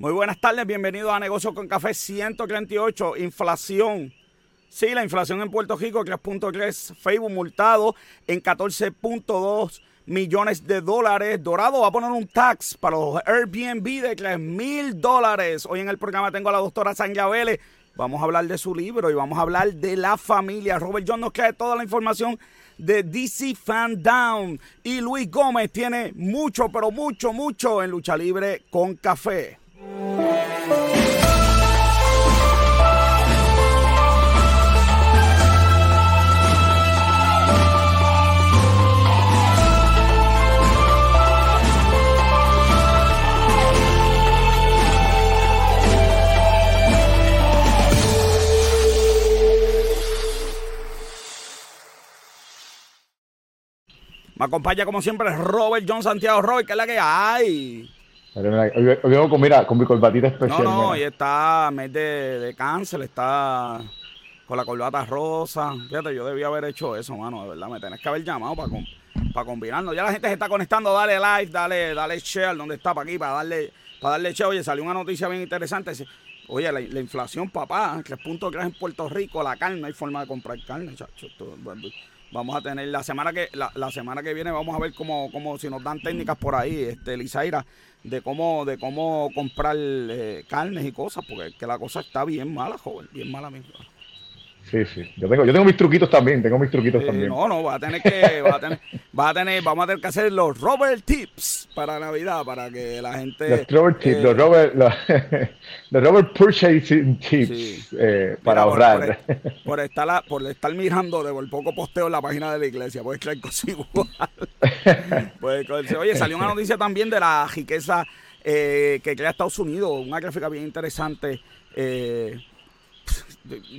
Muy buenas tardes, bienvenidos a Negocios con Café 138, inflación. Sí, la inflación en Puerto Rico, 3.3, Facebook multado en 14.2 millones de dólares. Dorado va a poner un tax para los Airbnb de 3 mil dólares. Hoy en el programa tengo a la doctora Sanja Vélez. Vamos a hablar de su libro y vamos a hablar de la familia. Robert John nos trae toda la información de DC Fan Down. Y Luis Gómez tiene mucho, pero mucho, mucho en lucha libre con café. Me acompaña como siempre Robert John Santiago Roy, que es la que hay. Hoy vengo con, mira, con mi corbatita especial. No, no, hoy está mes de, de, cáncer, está con la corbata rosa. Fíjate, yo debía haber hecho eso, mano, de verdad. Me tenés que haber llamado para, para combinarnos. Ya la gente se está conectando, dale like, dale, dale share, donde está para aquí, para darle, para darle share. Oye, salió una noticia bien interesante. Oye, la, inflación, papá, que punto que en Puerto Rico, la carne, no hay forma de comprar carne, chacho. Vamos a tener la semana que la, semana que viene vamos a ver cómo, cómo si nos dan técnicas por ahí, este Lizaira, de cómo de cómo comprar eh, carnes y cosas, porque que la cosa está bien mala, joven, bien mala mismo. Sí, sí. Yo tengo, yo tengo mis truquitos también, tengo mis truquitos también. No, no, va a tener que, va a tener, va a tener, vamos a tener que hacer los Robert Tips para Navidad, para que la gente. Los Robert Tips, los eh, Robert, los, Robert Purchasing Tips eh, para ahorrar. Por, estar, por estar mirando de por poco posteo en la página de la iglesia, puedes creer igual. oye, salió una noticia también de la riqueza eh, que crea Estados Unidos, una gráfica bien interesante. Eh,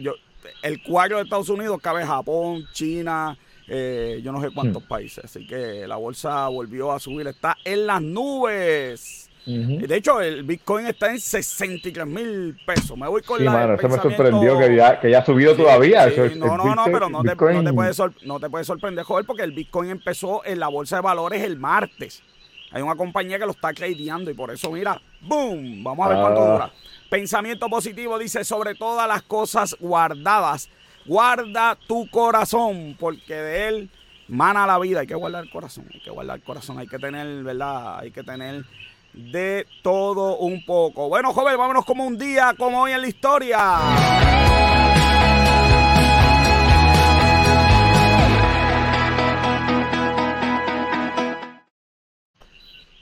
yo, el cuadro de Estados Unidos cabe Japón, China, eh, yo no sé cuántos hmm. países. Así que la bolsa volvió a subir, está en las nubes. De hecho, el Bitcoin está en 63 mil pesos. Me voy con sí, la. Mano, eso me sorprendió que ya, que ya ha subido todavía. no, no, no, pero no te, no te, puede no te puede sorprender, joder, porque el Bitcoin empezó en la bolsa de valores el martes. Hay una compañía que lo está tradeando y por eso, mira, ¡boom! Vamos a ver cuánto ah. dura. Pensamiento positivo dice, sobre todas las cosas guardadas, guarda tu corazón, porque de él mana la vida. Hay que guardar el corazón, hay que guardar el corazón, hay que tener, ¿verdad? Hay que tener de todo un poco. Bueno, joven, vámonos como un día, como hoy en la historia.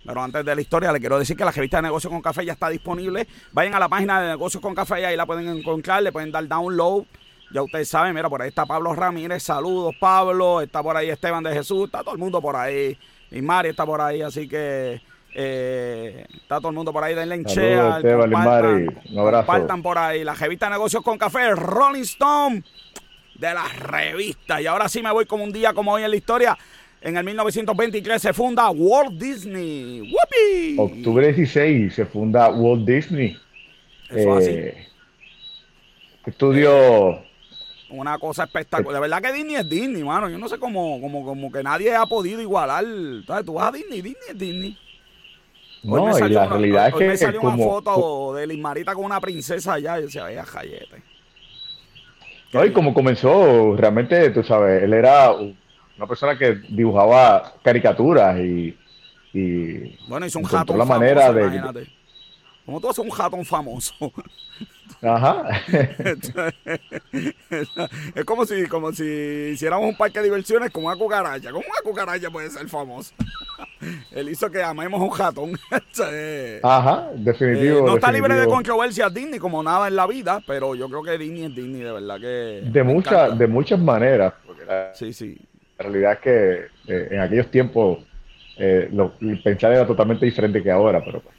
Pero antes de la historia, le quiero decir que la revista de Negocios con Café ya está disponible. Vayan a la página de Negocios con Café y ahí la pueden encontrar, le pueden dar download. Ya ustedes saben, mira, por ahí está Pablo Ramírez, saludos Pablo, está por ahí Esteban de Jesús, está todo el mundo por ahí. Y Mari está por ahí, así que eh, está todo el mundo por ahí, denle en Esteban compartan, un abrazo. compartan por ahí. La revista de Negocios con Café, Rolling Stone de la revista. Y ahora sí me voy como un día como hoy en la historia. En el 1923 se funda Walt Disney. ¡Whoopee! Octubre 16 se funda Walt Disney. Eso así. Eh, estudio. Eh, una cosa espectacular. De verdad que Disney es Disney, mano. Yo no sé cómo, cómo, como que nadie ha podido igualar. ¿sabes? Tú vas a Disney, Disney es Disney. no, y la realidad es que. me salió una foto de Lismarita con una princesa allá y decía, vaya jayete. No, y como comenzó, realmente, tú sabes, él era una persona que dibujaba caricaturas y, y bueno, hizo un jatón la famoso, manera de como tú haces un jatón famoso. Ajá. es como si, como si hiciéramos un parque de diversiones con una cucaracha. ¿Cómo una cucaracha puede ser famoso? Él hizo que amemos un jatón. Ajá, definitivo. Eh, no está libre de controversia Disney como nada en la vida, pero yo creo que Disney es Disney, de verdad que. De, muchas de muchas maneras. sí, sí. La realidad es que eh, en aquellos tiempos eh, lo, pensar era totalmente diferente que ahora, pero pues.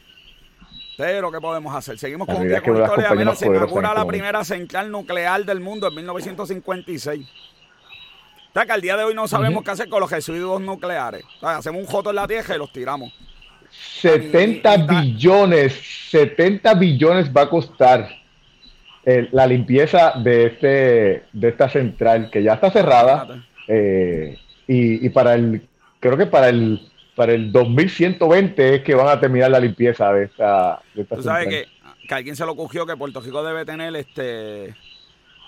Pero, ¿qué podemos hacer? Seguimos con, un día con historia. Mira, se inaugura la primera central nuclear del mundo en 1956. O sea, que al día de hoy no sabemos qué hacer con los residuos nucleares. hacemos un joto en la tierra y los tiramos. 70 billones, 70 billones va a costar eh, la limpieza de, este, de esta central que ya está cerrada. Eh, y, para el, creo que para el para el 2120 es que van a terminar la limpieza de esta. De esta Tú sabes que, que, alguien se lo cogió que Puerto Rico debe tener este.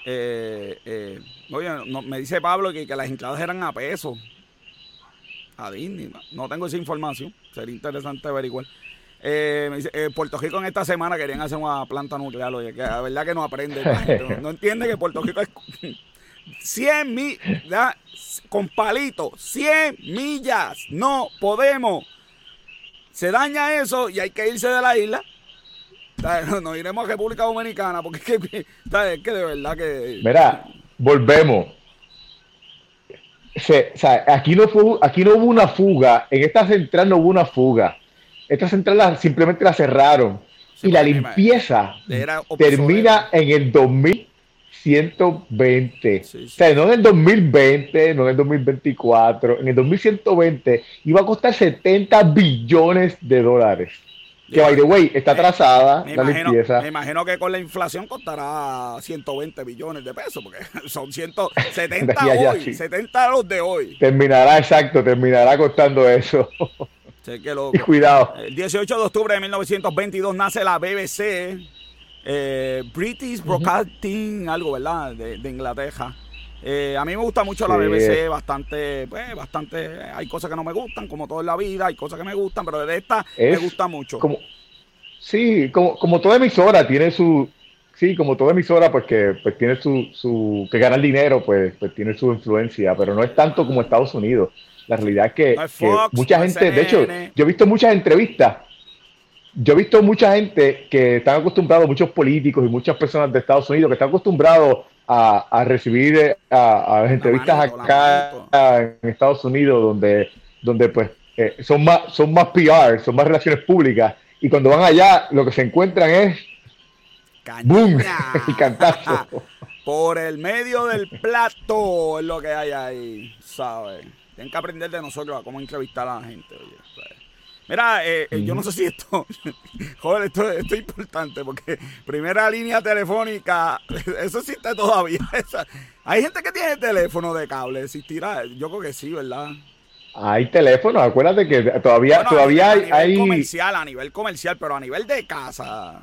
Eh, eh, oye, no, me dice Pablo que, que, las entradas eran a peso. A Disney. No tengo esa información. Sería interesante averiguar. Eh, me dice, eh, Puerto Rico en esta semana querían hacer una planta nuclear. Oye, que la verdad que no aprende. no, no entiende que Puerto Rico es 100 millas, con palito, 100 millas, no podemos. Se daña eso y hay que irse de la isla. Nos iremos a República Dominicana porque es que, es que de verdad que... Mira, volvemos. Se, o sea, aquí, no fue, aquí no hubo una fuga, en esta central no hubo una fuga. Esta central simplemente la cerraron. y la limpieza termina en el 2000 120. O sea, no en el 2020, no en el 2024, en el 2120 iba a costar 70 billones de dólares. Que, by the way, está atrasada me la imagino, limpieza. Me imagino que con la inflación costará 120 billones de pesos, porque son 170 ya, hoy, sí. 70 los de hoy. Terminará, exacto, terminará costando eso. Sí, qué loco. Cuidado. El 18 de octubre de 1922 nace la BBC eh, British Broadcasting, algo, ¿verdad? De, de Inglaterra. Eh, a mí me gusta mucho la BBC, bastante, pues, bastante, hay cosas que no me gustan, como todo en la vida, hay cosas que me gustan, pero de esta me gusta mucho. Como, sí, como, como toda emisora tiene su, sí, como toda emisora, pues que pues, tiene su, su, que ganar dinero, pues, pues tiene su influencia, pero no es tanto como Estados Unidos. La realidad es que, No es Fox, que mucha no gente, de hecho, yo he visto muchas entrevistas yo he visto mucha gente que están acostumbrados, muchos políticos y muchas personas de Estados Unidos que están acostumbrados a, a recibir eh, a, entrevistas acá en Estados Unidos, donde, donde pues eh, son más, son más PR, son más relaciones públicas, y cuando van allá lo que se encuentran es ¡boom! Y cantazo. Por el medio del plato es lo que hay ahí, ¿sabes? Tienen que aprender de nosotros a cómo entrevistar a la gente, oye, ¿sabes? Mira, eh, eh, yo no sé si esto, joder, esto, esto es importante porque primera línea telefónica, eso existe todavía. Esa- hay gente que tiene teléfono de cable, existirá, yo creo que sí, ¿verdad? Hay teléfonos, acuérdate que todavía, Bueno, todavía a, hay, nivel hay- comercial, a nivel comercial, pero a nivel de casa.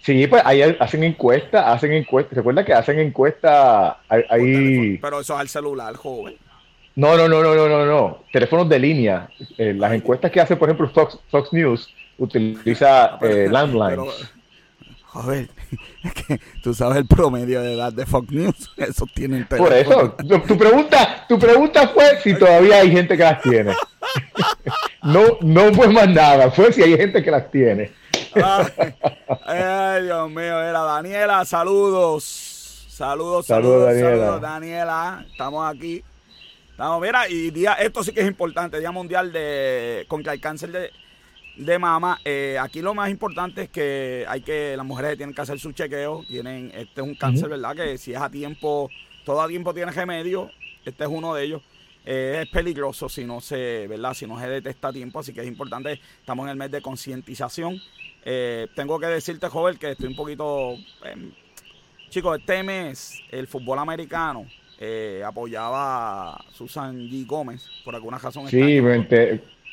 sí, pues ahí hacen encuestas, hacen encuestas, recuerda que hacen encuestas, teléfono. Pero eso es al celular, joven. No, no, no, no, no, no, no. Teléfonos de línea. Eh, las encuestas que hace, por ejemplo, Fox, Fox News utiliza eh, landlines. Pero, joder, es que tú sabes el promedio de edad de Fox News. Esos tienen Por eso, tu, pregunta, tu pregunta fue si todavía hay gente que las tiene. No, no fue más nada, fue si hay gente que las tiene. Ay, ay, Dios mío, era Daniela, saludos. Saludos, saludos, Saludos, Daniela. saludos, Daniela. Estamos aquí. Mira, y día, esto sí que es importante, Día Mundial de contra el cáncer de, de mama. Eh, aquí lo más importante es que hay que, las mujeres tienen que hacer su chequeo. Tienen, este es un cáncer, ¿verdad? Que si es a tiempo, todo a tiempo tiene remedio. Este es uno de ellos. Eh, es peligroso si no se, ¿verdad? Si no se detecta a tiempo, así que es importante. Estamos en el mes de concientización. Eh, tengo que decirte, joven, que estoy un poquito. eh, chicos, este mes el fútbol americano eh, apoyaba a Susan G. Gómez por alguna razón. Sí,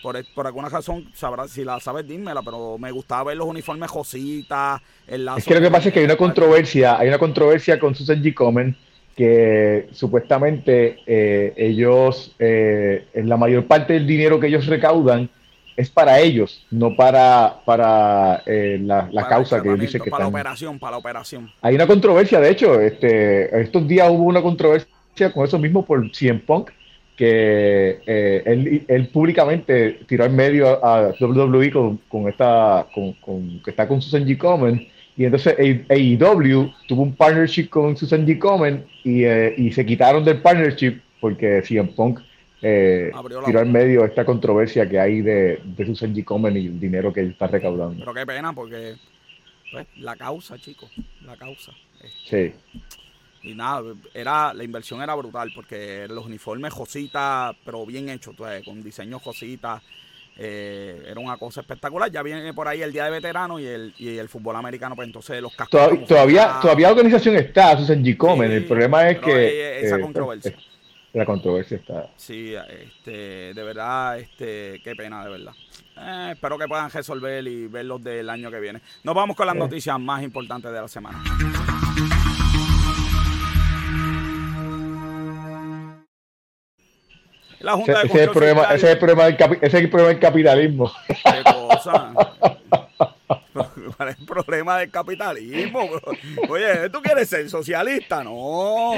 por, por alguna razón, sabrás, si la sabes, dímela, pero me gustaba ver los uniformes Jositas, el lazo. es que lo que pasa es que hay una controversia, hay una controversia con Susan G. Komen que supuestamente eh, ellos, eh, la mayor parte del dinero que ellos recaudan es para ellos, no para, para eh, la, la para el causa que ellos dicen que Para la operación, para la operación. Hay una controversia, de hecho, este, estos días hubo una controversia con eso mismo por CM Punk, que eh, él, él públicamente tiró en medio a, a WWE con, con esta, con, con- que está con Susan G. Komen, y entonces AEW tuvo un partnership con Susan G. Komen y, eh, y se quitaron del partnership porque CM Punk eh, tiró en medio esta controversia que hay de, de Susan G. Komen y el dinero que él está recaudando. Pero qué pena, porque pues, la causa, chicos, la causa. Este, Sí. Y nada, era, la inversión era brutal, porque los uniformes Jositas, pero bien hechos, con diseño Jositas. eh, era una cosa espectacular. Ya viene por ahí el Día de Veteranos y el, y el fútbol americano, pues entonces los cascos. Todavía, todavía, todavía la organización está, Susan G. Komen. Sí, el problema es que. esa eh, controversia. eh, la controversia está. Sí, este, de verdad, este, qué pena, de verdad. Eh, espero que puedan resolver y ver los del año que viene. Nos vamos con las noticias más importantes de la semana. La Junta ese, de es el problema, ese, es el problema del ese es el problema del capitalismo. ¿Qué cosa? ¿Cuál es el problema del capitalismo? Oye, ¿tú quieres ser socialista? No.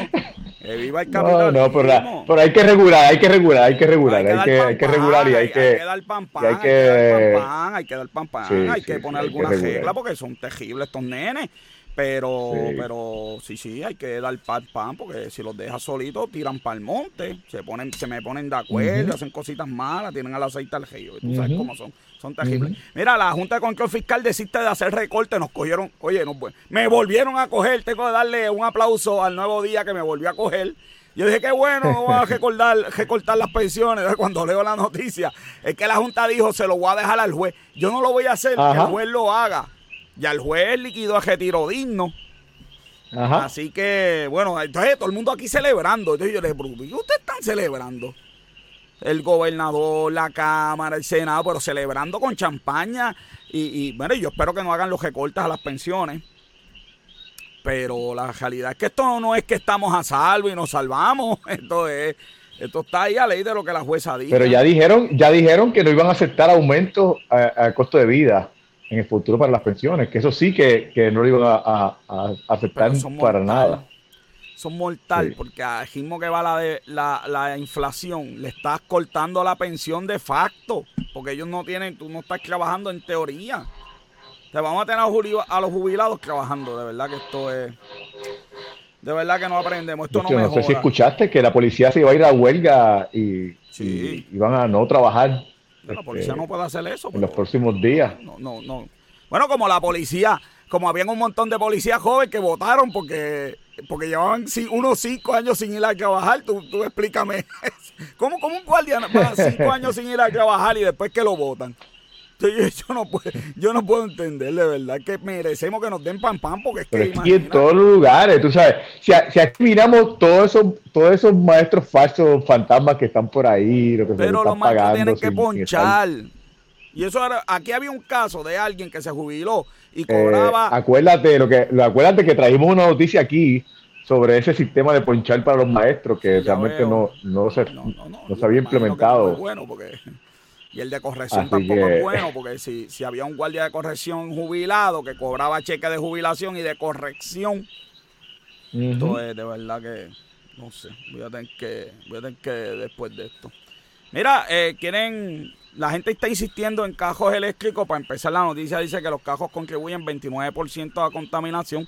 Que viva el capitalismo. No, no, pero, hay que regular, hay que regular, hay que regular, hay que, hay que, regular y hay que... Hay que dar pan pan, hay que dar pan pan, hay que dar pan pan, hay que poner alguna regla porque son terribles estos nenes. Pero, pero sí, sí, hay que dar pan pan, porque si los dejas solitos, tiran para el monte, se ponen, se me ponen de acuerdo, hacen cositas malas, tienen al aceite al río, tú sabes cómo son, son terribles. Mira, la Junta de Control Fiscal desiste de hacer recorte, nos cogieron, oye, no, me volvieron a coger, tengo que darle un aplauso al nuevo día que me volvió a coger. Yo dije, qué bueno, voy a recortar, recortar las pensiones. Cuando leo la noticia, es que la Junta dijo, se lo voy a dejar al juez. Yo no lo voy a hacer, que el juez lo haga. Ya el juez liquidó a retiro digno. Así que, bueno, entonces todo el mundo aquí celebrando. Entonces yo le pregunto, ¿y ustedes están celebrando? El gobernador, la Cámara, el Senado, pero celebrando con champaña. Y, bueno, yo espero que no hagan los recortes a las pensiones. Pero la realidad es que esto no es que estamos a salvo y nos salvamos. Esto es, esto está ahí a ley de lo que la jueza dice. Pero ya dijeron, ya dijeron que no iban a aceptar aumentos al costo de vida en el futuro para las pensiones, que eso sí que, no lo iban a, aceptar para nada. Son mortal, porque a ritmo que va la, de, la, inflación, le estás cortando la pensión de facto, porque ellos no tienen, tú no estás trabajando en teoría. Te vamos a tener a los jubilados trabajando, de verdad que esto es... De verdad que no aprendemos, esto no, mejora. No sé si escuchaste que la policía se iba a ir a huelga y, y iban a no trabajar la policía no puede hacer eso. En los próximos días. No, no, no. Bueno, como la policía, como habían un montón de policías jóvenes que votaron porque, porque llevaban unos cinco años sin ir a trabajar, tú, tú explícame. ¿Cómo, ¿Cómo un guardia va cinco años sin ir a trabajar y después que lo votan? Yo, no puedo, yo no puedo entender, de verdad, que merecemos que nos den pan pan, porque es que. Aquí en todos los lugares, tú sabes. Si, si aquí miramos todos esos, todos esos maestros falsos fantasmas que están por ahí, lo que Pero los maestros tienen que ponchar. Y eso aquí había un caso de alguien que se jubiló y eh, cobraba. acuérdate, lo que, acuérdate que trajimos una noticia aquí sobre ese sistema de ponchar para los maestros que realmente no, no, se, no, se había implementado. bueno, porque y el de corrección tampoco es bueno, porque si, si había un guardia de corrección jubilado que cobraba cheque de jubilación y de corrección, entonces de verdad que, no sé, voy a tener que, voy a tener que después de esto. Mira, eh, quieren, la gente está insistiendo en cajos eléctricos. Para empezar, la noticia dice que los cajos contribuyen 29% a contaminación.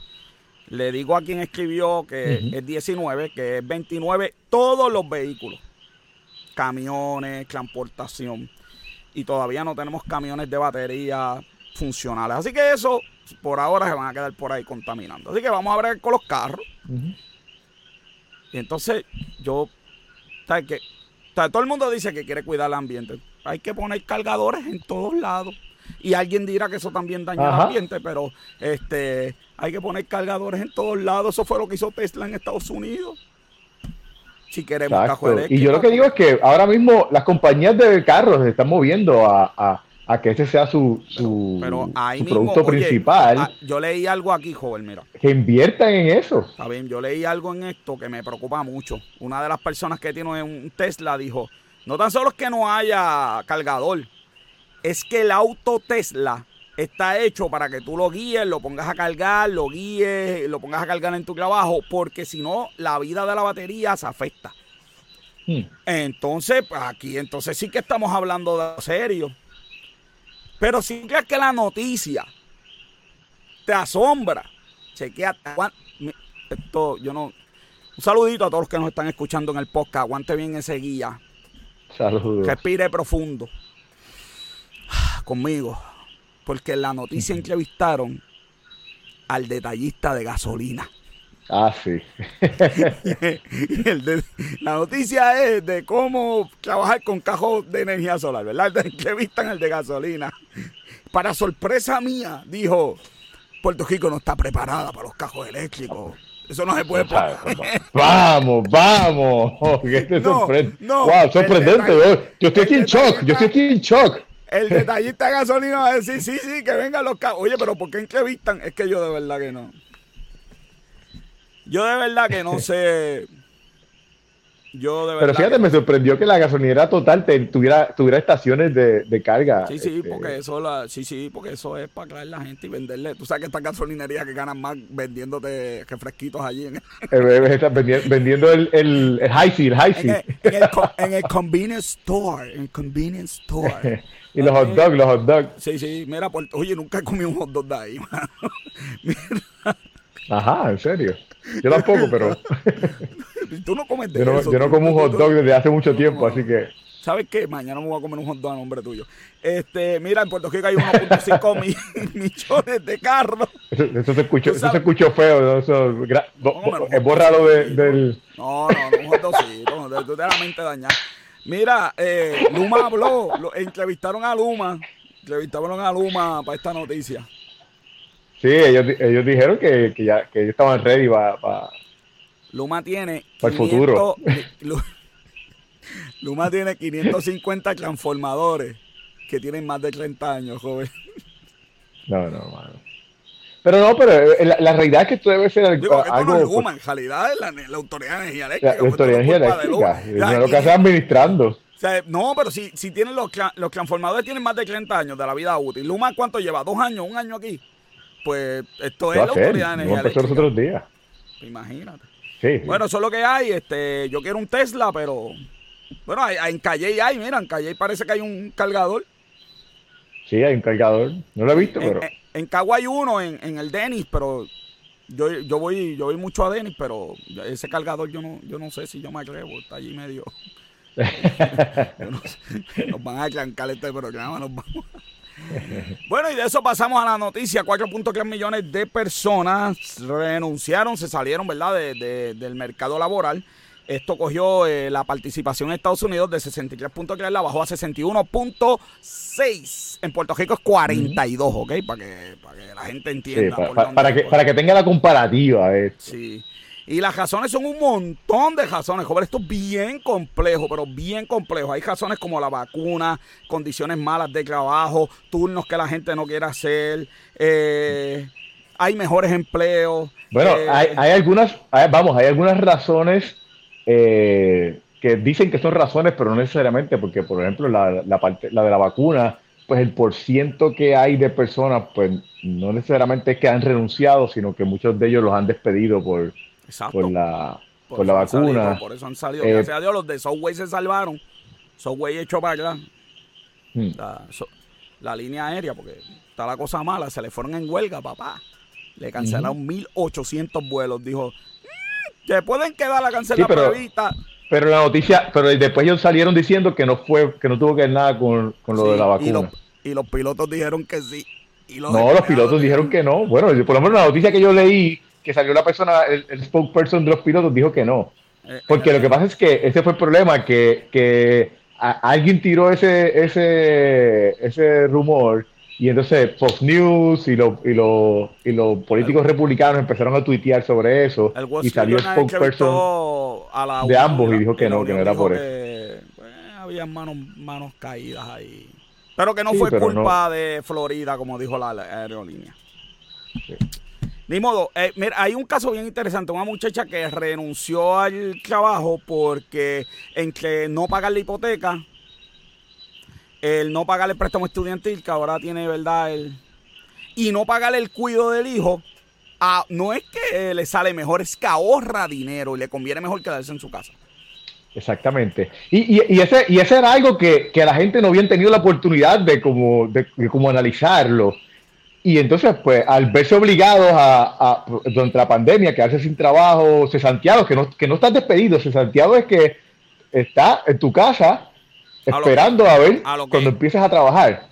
Le digo a quien escribió que es 19, que es 29 todos los vehículos, camiones, transportación y todavía no tenemos camiones de batería funcionales. Así que eso por ahora se van a quedar por ahí contaminando. Así que vamos a ver con los carros. Y entonces yo, ¿sabes qué? todo el mundo dice que quiere cuidar el ambiente. Hay que poner cargadores en todos lados. Y alguien dirá que eso también daña el ambiente, pero este hay que poner cargadores en todos lados. Eso fue lo que hizo Tesla en Estados Unidos si queremos Y yo lo que digo es que ahora mismo las compañías de carros se están moviendo a, que ese sea su, su, producto principal. Ah, yo leí algo aquí, joven, mira. Que inviertan en eso. Está bien, yo leí algo en esto que me preocupa mucho. Una de las personas que tiene un Tesla dijo, no tan solo es que no haya cargador, es que el auto Tesla está hecho para que tú lo guíes, lo pongas a cargar, lo guíes, lo pongas a cargar en tu trabajo, porque si no, la vida de la batería se afecta. Hmm. Entonces, pues, aquí entonces sí que estamos hablando de serio. Pero si crees que la noticia te asombra, chequea, esto yo no un saludito a todos los que nos están escuchando en el podcast, aguante bien ese guía. Saludos. Respire profundo. Conmigo porque en la noticia entrevistaron al detallista de gasolina. Ah, sí. la noticia es de cómo trabajar con cajos de energía solar, ¿verdad? Entrevistan al de gasolina. Para sorpresa mía, dijo, Puerto Rico no está preparada para los cajos eléctricos. Eso no se puede poner. Vamos, vamos. te sorprende. wow, sorprendente. Yo estoy aquí en shock. Yo estoy aquí en shock. El detallista de gasolina va a decir, sí, sí, que vengan los carros. Oye, pero ¿por qué entrevistan? Es que yo de verdad que no. Yo de verdad que no sé. Yo de verdad Pero fíjate, me sorprendió que la gasolinera total tuviera, tuviera estaciones de, carga. Sí, sí, este, porque eso la, sí, sí, porque eso es para traer la gente y venderle. Tú sabes que estas gasolinerías que ganan más vendiéndote refresquitos allí. En el... vendiendo el, el, el high el high en, en, el, convenience store, en el convenience store. y los hot dogs, los hot dogs. Sí, sí, mira, oye, nunca he comido un hot dog de ahí, mira. Ajá, en serio. Yo tampoco, pero. Tú no comes de yo no, Yo no como un hot dog desde hace mucho tiempo, así que. ¿Sabes qué? Mañana me voy a comer un hot dog a nombre tuyo. Este, mira, en Puerto Rico hay 1.5 millones de carros. Eso, se, escuchó, eso se escuchó feo. ¿no? Eso, es borrado de, del. No, no, no, un hot dogcito. De, de, la mente dañada. Mira, eh, Luma habló. Lo, entrevistaron a Luma. Entrevistaron a Luma para esta noticia. Sí, ellos, ellos dijeron que, que ya que ellos estaban ready para Luma tiene para el futuro. Luma tiene 550 transformadores que tienen más de 30 años, joven. No, no, mano. Pero no, pero eh, la, realidad es que esto debe ser Digo, algo. No es Luma, en realidad es la, la, Autoridad de Energía Eléctrica. La, la Autoridad de Energía Eléctrica. Es lo que hace administrando. O sea, no, pero si, si tienen los, los transformadores tienen más de 30 años de la vida útil. Luma, ¿cuánto lleva? ¿Dos años? ¿Un año aquí? pues esto es la autoridad de energía los otros días. Imagínate. Sí, Bueno, eso es lo que hay. Este, yo quiero un Tesla, pero bueno, en Calle hay, mira, en Calle parece que hay un cargador. Sí, hay un cargador. No lo he visto, pero. En, Cagua hay uno, en, el Denis, pero yo, yo voy yo voy mucho a Denis, pero ese cargador yo no yo no sé si yo me atrevo, está allí medio. nos van a arrancar este programa, nos vamos. Bueno, y de eso pasamos a la noticia. 4.3 millones de personas renunciaron, se salieron, ¿verdad?, de, del mercado laboral. Esto cogió eh, la participación en Estados Unidos de 63.3, la bajó a 61.6. En Puerto Rico es 42, ¿ok? Para que, para que la gente entienda. para, que, para que tenga la comparativa. Sí. Y las razones son un montón de razones, joven. Esto es bien complejo, pero bien complejo. Hay razones como la vacuna, condiciones malas de trabajo, turnos que la gente no quiere hacer, eh, hay mejores empleos. Bueno, eh, hay, algunas, vamos, hay algunas razones eh, que dicen que son razones, pero no necesariamente, porque por ejemplo la, la, parte, la de la vacuna, pues el porciento que hay de personas, pues no necesariamente es que han renunciado, sino que muchos de ellos los han despedido por por la, por, la vacuna. por eso han salido. Eh, Gracias a Dios, los de Subway se salvaron. Subway echó para allá. Hmm. La, línea aérea, porque está la cosa mala, se le fueron en huelga, papá. Le cancelaron 1.800 vuelos. Dijo, se pueden quedar la cancelar pero, pero la noticia, pero después ellos salieron diciendo que no fue, que no tuvo que ver nada con, lo de la vacuna. Y los, pilotos dijeron que sí. no, los pilotos dijeron que no. Bueno, por lo menos la noticia que yo leí que salió la persona, el, spokesperson de los pilotos dijo que no. Eh, Porque lo que pasa es que ese fue el problema, que, que alguien tiró ese, ese, ese rumor y entonces Fox News y, y, y los políticos republicanos empezaron a tuitear sobre eso y salió spokesperson de ambos y dijo que no, que no era por eso. Pues, había manos, manos caídas ahí. Pero que no fue culpa de Florida, como dijo la aerolínea. Sí. Ni modo, eh, mira, hay un caso bien interesante, una muchacha que renunció al trabajo porque entre no pagar la hipoteca, el no pagar el préstamo estudiantil, que ahora tiene, ¿verdad? El, y no pagar el cuido del hijo, ah, no es que le sale mejor, es que ahorra dinero y le conviene mejor quedarse en su casa. Exactamente. Y, y, ese, y ese era algo que, la gente no había tenido la oportunidad de como, de como analizarlo. Y entonces, pues, al verse obligados a, durante la pandemia, a quedarse sin trabajo, cesanteados, que no, que no estás despedido, cesanteado es que está en tu casa esperando a, ver cuando empieces a trabajar.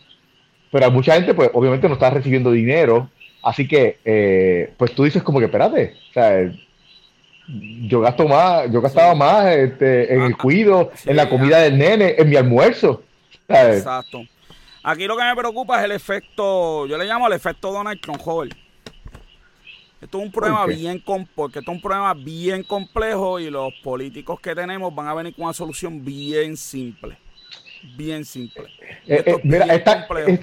Pero mucha gente, pues, obviamente no está recibiendo dinero, así que, eh, pues, tú dices como que, espérate, o sea, yo gasto más, yo gastaba más este, en el cuido, en la comida del nene, en mi almuerzo. Exacto. Aquí lo que me preocupa es el efecto, yo le llamo el efecto Donald Trump, joven. Esto es un problema bien porque esto es un problema bien complejo y los políticos que tenemos van a venir con una solución bien simple. Bien simple. Eh, eh, mira,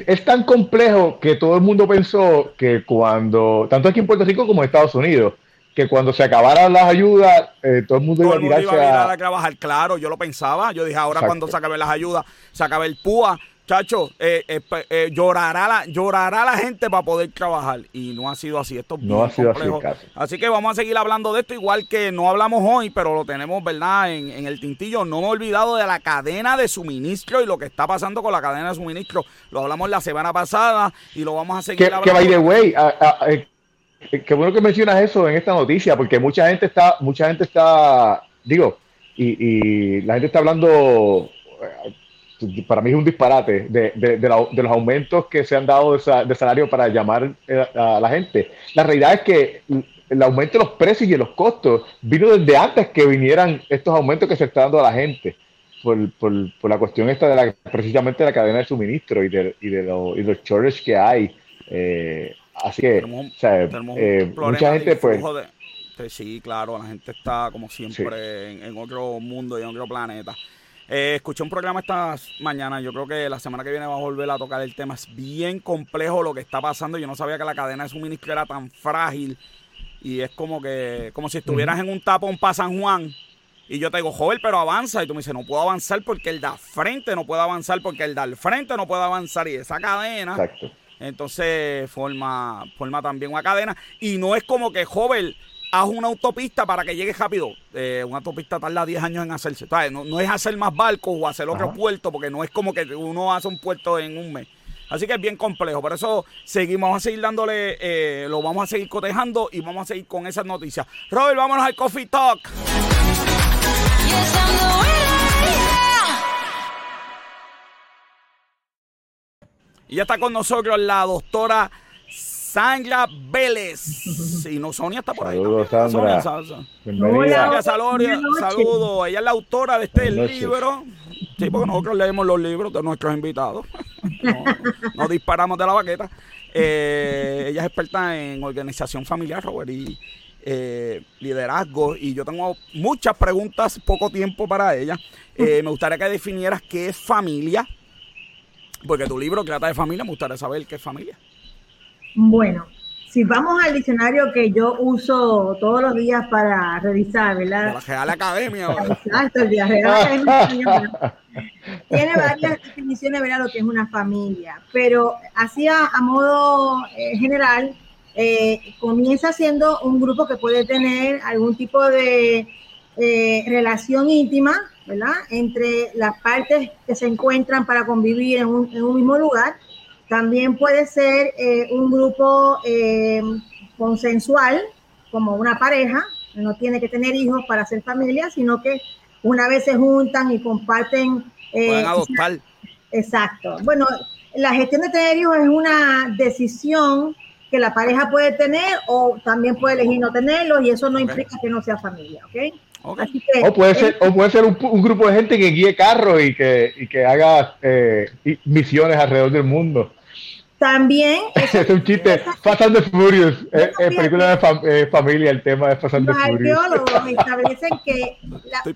es, tan complejo que todo el mundo pensó que cuando, tanto aquí en Puerto Rico como en Estados Unidos, que cuando se acabaran las ayudas, eh, todo el mundo iba a tirarse a, a... trabajar. Claro, yo lo pensaba. Yo dije, ahora cuando se acaben las ayudas, se acabe el PUA, Chacho, eh, eh, eh, llorará, la, llorará la gente para poder trabajar. Y no ha sido así. Esto no ha sido así. Así que vamos a seguir hablando de esto, igual que no hablamos hoy, pero lo tenemos, ¿verdad? En, el tintillo. No me he olvidado de la cadena de suministro y lo que está pasando con la cadena de suministro. Lo hablamos la semana pasada y lo vamos a seguir hablando. Que, by the way, qué bueno que mencionas eso en esta noticia, porque mucha gente está, mucha gente está, digo, y la gente está hablando para mí es un disparate de, de, los aumentos que se han dado de, salario para llamar eh, a la gente. La realidad es que el aumento de los precios y de los costos vino desde antes que vinieran estos aumentos que se está dando a la gente. Por, por, por la cuestión esta de la, precisamente de la cadena de suministro y de, y de, y los shortage que hay. Eh, así que, eh, mucha gente pues... sí, claro, la gente está como siempre en, en otro mundo y en otro planeta. Eh, escuché un programa esta mañana. Yo creo que la semana que viene va a volver a tocar el tema. Es bien complejo lo que está pasando. Yo no sabía que la cadena de suministro era tan frágil. Y es como que, como si estuvieras en un tapón para San Juan. Y yo te digo, joven, pero avanza. Y tú me dices, no puedo avanzar porque el de frente no puede avanzar, porque el de al frente no puede avanzar. Y esa cadena, entonces forma, forma también una cadena. Y no es como que, joven, haz una autopista para que llegue rápido. Eh, una autopista tarda 10 años en hacerse. No, es hacer más barcos o hacer otro puerto, porque no es como que uno hace un puerto en un mes. Así que es bien complejo. Por eso seguimos a seguir dándole, eh, lo vamos a seguir cotejando y vamos a seguir con esas noticias. Robert, vámonos al Coffee Talk. Y ya está con nosotros la doctora Sandra Vélez. Y no, Sonia está por ahí. Saludos, Sandra. Hola, saludos. Ella es la autora de este libro. Sí, porque nosotros leemos los libros de nuestros invitados. no, disparamos de la baqueta. Eh, ella es experta en organización familiar, Robert, y eh, liderazgo. Y yo tengo muchas preguntas, poco tiempo para ella. Eh, me gustaría que definieras qué es familia. Porque tu libro trata de familia, me gustaría saber qué es familia. Bueno, si vamos al diccionario que yo uso todos los días para revisar, ¿verdad? La Real Academia. Exacto, el de Real Academia. Tiene varias definiciones, ¿verdad? Lo que es una familia, pero así a, modo eh, general, eh, comienza siendo un grupo que puede tener algún tipo de eh, relación íntima, ¿verdad? Entre las partes que se encuentran para convivir en un, en un mismo lugar también puede ser eh, un grupo eh, consensual, como una pareja, no tiene que tener hijos para ser familia, sino que una vez se juntan y comparten. Eh, adoptar. Exacto. Bueno, la gestión de tener hijos es una decisión que la pareja puede tener o también puede elegir no tenerlos y eso no implica que no sea familia, ¿ok? o puede ser, o puede ser un, grupo de gente que guíe carros y que, y que haga misiones alrededor del mundo. También. es un chiste. Fast and the Furious. Es, película de familia el tema de Fast and the Furious. Los arqueólogos establecen que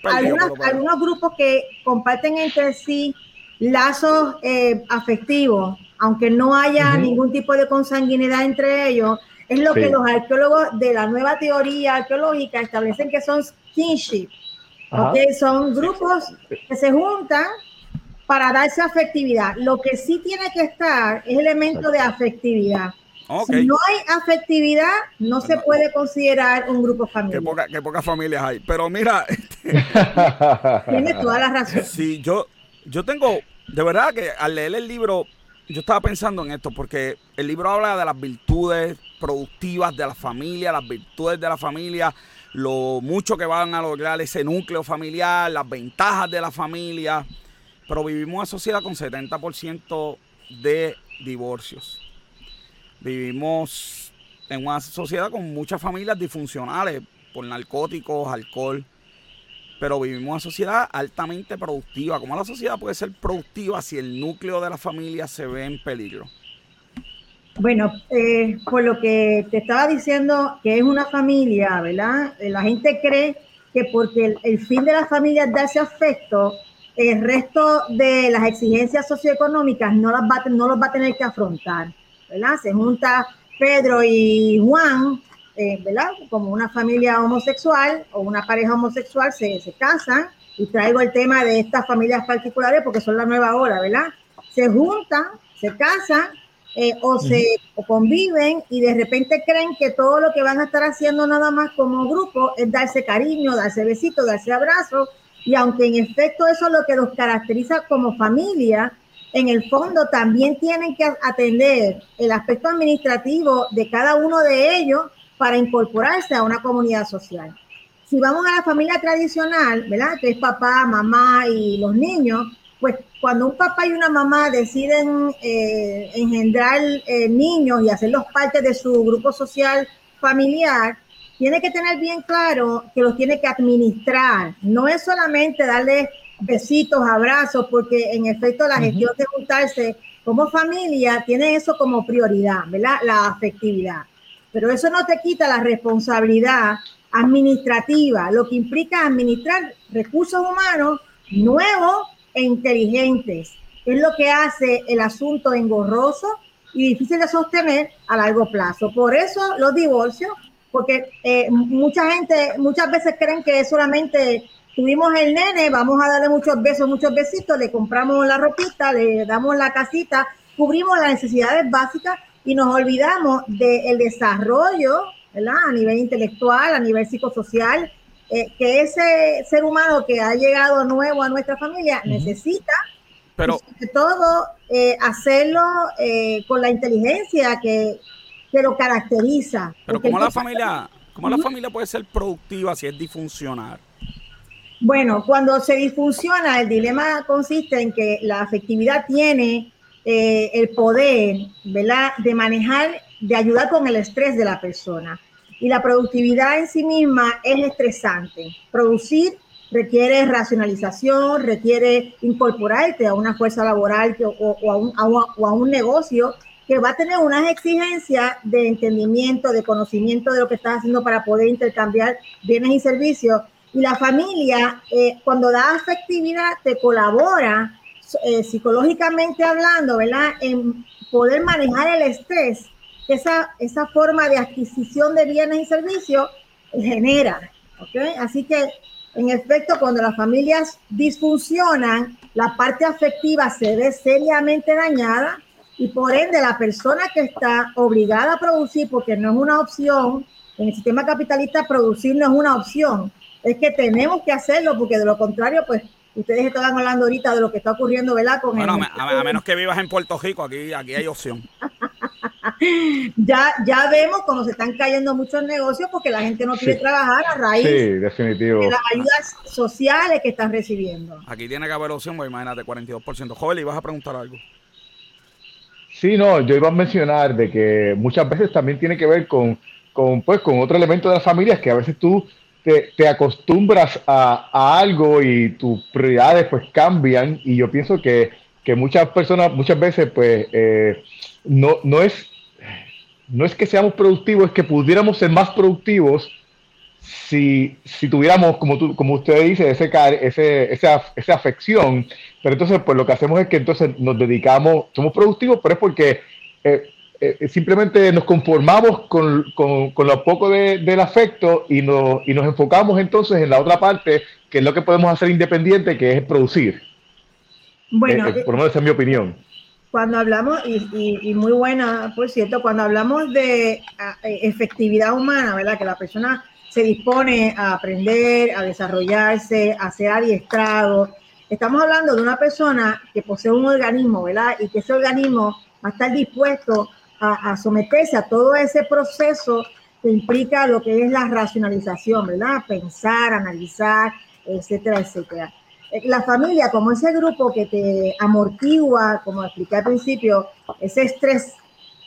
algunos, grupos que comparten entre sí lazos eh, afectivos, aunque no haya ningún tipo de consanguinidad entre ellos, es lo que los arqueólogos de la nueva teoría arqueológica establecen que son kinship. Okay, son grupos que se juntan para darse afectividad. Lo que sí tiene que estar es elemento de afectividad. Si no hay afectividad, no se puede considerar un grupo familiar. Qué, pocas familias hay. Pero mira, tiene toda la razón. Sí, yo, yo tengo, de verdad que al leer el libro, yo estaba pensando en esto, porque el libro habla de las virtudes productivas de la familia, las virtudes de la familia, lo mucho que van a lograr ese núcleo familiar, las ventajas de la familia pero vivimos una sociedad con 70% de divorcios. Vivimos en una sociedad con muchas familias disfuncionales por narcóticos, alcohol. Pero vivimos una sociedad altamente productiva. ¿Cómo la sociedad puede ser productiva si el núcleo de la familia se ve en peligro? Bueno, eh, por lo que te estaba diciendo, que es una familia, ¿verdad? La gente cree que porque el, fin de la familia es darse afecto, el resto de las exigencias socioeconómicas no, las va, no los va a tener que afrontar, ¿verdad? Se junta Pedro y Juan, eh, ¿verdad? Como una familia homosexual o una pareja homosexual se, se casan y traigo el tema de estas familias particulares porque son la nueva hora, ¿verdad? Se juntan, se casan eh, o se conviven y de repente creen que todo lo que van a estar haciendo nada más como grupo es darse cariño, darse besitos, darse abrazos y aunque en efecto eso es lo que los caracteriza como familia, en el fondo también tienen que atender el aspecto administrativo de cada uno de ellos para incorporarse a una comunidad social. Si vamos a la familia tradicional, ¿verdad? Que es papá, mamá y los niños, pues cuando un papá y una mamá deciden eh, engendrar eh, niños y hacerlos parte de su grupo social familiar, tiene que tener bien claro que los tiene que administrar. No es solamente darle besitos, abrazos, porque en efecto la gestión de juntarse como familia tiene eso como prioridad, ¿verdad? La afectividad. Pero eso no te quita la responsabilidad administrativa, lo que implica administrar recursos humanos nuevos e inteligentes. Es lo que hace el asunto engorroso y difícil de sostener a largo plazo. Por eso los divorcios, porque eh, mucha gente muchas veces creen que solamente tuvimos el nene, vamos a darle muchos besos, muchos besitos, le compramos la ropita, le damos la casita, cubrimos las necesidades básicas y nos olvidamos del desarrollo ¿verdad? a nivel intelectual, a nivel psicosocial, eh, que ese ser humano que ha llegado nuevo a nuestra familia necesita, pero sobre todo, eh, hacerlo eh, con la inteligencia que, que lo caracteriza. Pero ¿cómo la familia, cómo la familia puede ser productiva si es disfuncional? Bueno, cuando se disfunciona, el dilema consiste en que la afectividad tiene el poder, ¿verdad?, de manejar, de ayudar con el estrés de la persona y la productividad en sí misma es estresante. Producir requiere racionalización, requiere incorporarte a una fuerza laboral o, a un, negocio que va a tener unas exigencias de entendimiento, de conocimiento de lo que estás haciendo para poder intercambiar bienes y servicios. Y la familia, eh, cuando da afectividad, te colabora eh, psicológicamente hablando, ¿verdad? En poder manejar el estrés esa, esa forma de adquisición de bienes y servicios genera. ¿okay? Así que, en efecto, cuando las familias disfuncionan, la parte afectiva se ve seriamente dañada y por ende la persona que está obligada a producir, porque no es una opción, en el sistema capitalista producir no es una opción, es que tenemos que hacerlo porque de lo contrario, pues ustedes estaban hablando ahorita de lo que está ocurriendo, ¿verdad? Con bueno, a, menos que vivas en Puerto Rico, aquí, aquí hay opción. ya, ya vemos cómo se están cayendo muchos negocios porque la gente no quiere trabajar a raíz de las ayudas sociales que están recibiendo. Aquí tiene que haber opción, pues imagínate, 42%. Joven, ¿y vas a preguntar algo? Sí, no, yo iba a mencionar de que muchas veces también tiene que ver con, con, pues, con otro elemento de las familias que a veces tú te, acostumbras a, algo y tus prioridades pues cambian. Y yo pienso que, muchas personas muchas veces pues eh, no, no, es, no es que seamos productivos, es que pudiéramos ser más productivos si, si tuviéramos, como, tú, como usted dice, ese, ese, esa, esa afección, pero entonces pues lo que hacemos es que entonces nos dedicamos, somos productivos, pero es porque... Eh, eh, simplemente nos conformamos con, con, lo poco del afecto y, no, y nos enfocamos entonces en la otra parte, que es lo que podemos hacer independiente, que es producir. Bueno, eh, por lo menos esa es mi opinión. Cuando hablamos, y, y, muy buena, por cierto, cuando hablamos de efectividad humana, ¿verdad? Que la persona se dispone a aprender, a desarrollarse, a ser adiestrado. Estamos hablando de una persona que posee un organismo, ¿verdad? Y que ese organismo va a estar dispuesto a, someterse a todo ese proceso que implica lo que es la racionalización, ¿verdad? Pensar, analizar, etcétera, etcétera. Eh, la familia, como ese grupo que te amortigua, como expliqué al principio, ese estrés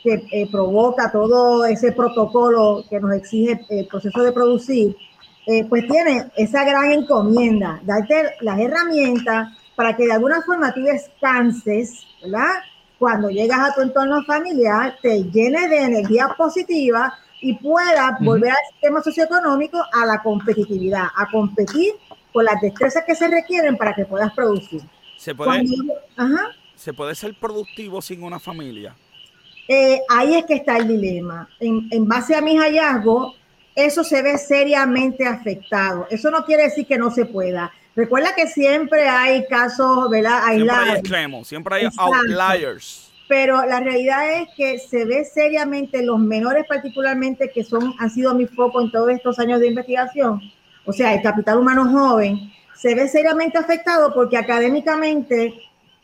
que eh, provoca todo ese protocolo que nos exige el proceso de producir, eh, pues tiene esa gran encomienda, darte las herramientas para que de alguna forma tú descanses, ¿verdad? cuando llegas a tu entorno familiar, te llenes de energía positiva y puedas volver al sistema socioeconómico a la competitividad, a competir con las destrezas que se requieren para que puedas producir. ¿Se puede, ¿se puede ser productivo sin una familia? Eh, ahí es que está el dilema. En, en base a mis hallazgos, eso se ve seriamente afectado. Eso no quiere decir que no se pueda. Recuerda que siempre hay casos, ¿verdad? Siempre hay extremos, siempre hay outliers. Pero la realidad es que se ve seriamente los menores particularmente que son han sido mi foco en todos estos años de investigación, o sea, el capital humano joven, se ve seriamente afectado porque académicamente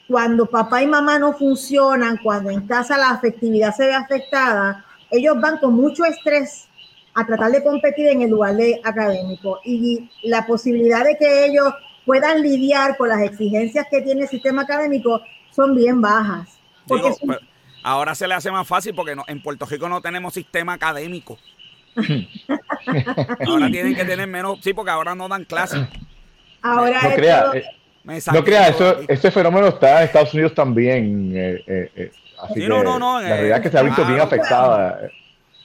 cuando papá y mamá no funcionan, cuando en casa la afectividad se ve afectada, ellos van con mucho estrés a tratar de competir en el lugar de académico y la posibilidad de que ellos puedan lidiar con las exigencias que tiene el sistema académico son bien bajas. ahora se le hace más fácil porque en Puerto Rico no tenemos sistema académico. ahora tienen que tener menos, sí, porque ahora no dan clases. Ahora no crea, eh, no crea eso, este fenómeno está en Estados Unidos también. Eh, eh, así que no, no, no, la realidad es que se ha visto bien afectada.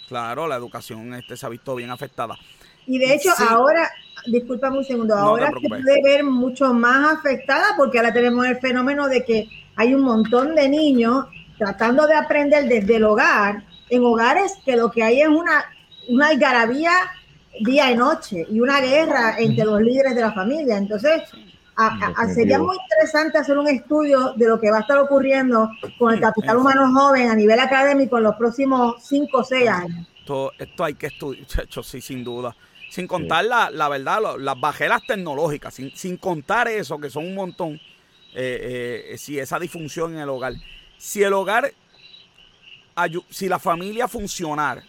Claro, la educación este, se ha visto bien afectada. Y de hecho, ahora, discúlpame un segundo, ahora se puede ver mucho más afectada porque ahora tenemos el fenómeno de que hay un montón de niños tratando de aprender desde el hogar, en hogares que lo que hay es una, una algarabía día y noche y una guerra entre los líderes de la familia. Entonces, sería muy interesante hacer un estudio de lo que va a estar ocurriendo con el capital humano joven a nivel académico en los próximos cinco o seis años. Esto, esto hay que estudiar, sí, sin duda. Sin contar la, la, verdad, las bajeras tecnológicas, sin, sin, contar eso, que son un montón, eh, eh, si esa disfunción en el hogar. Si el hogar, si la familia funcionar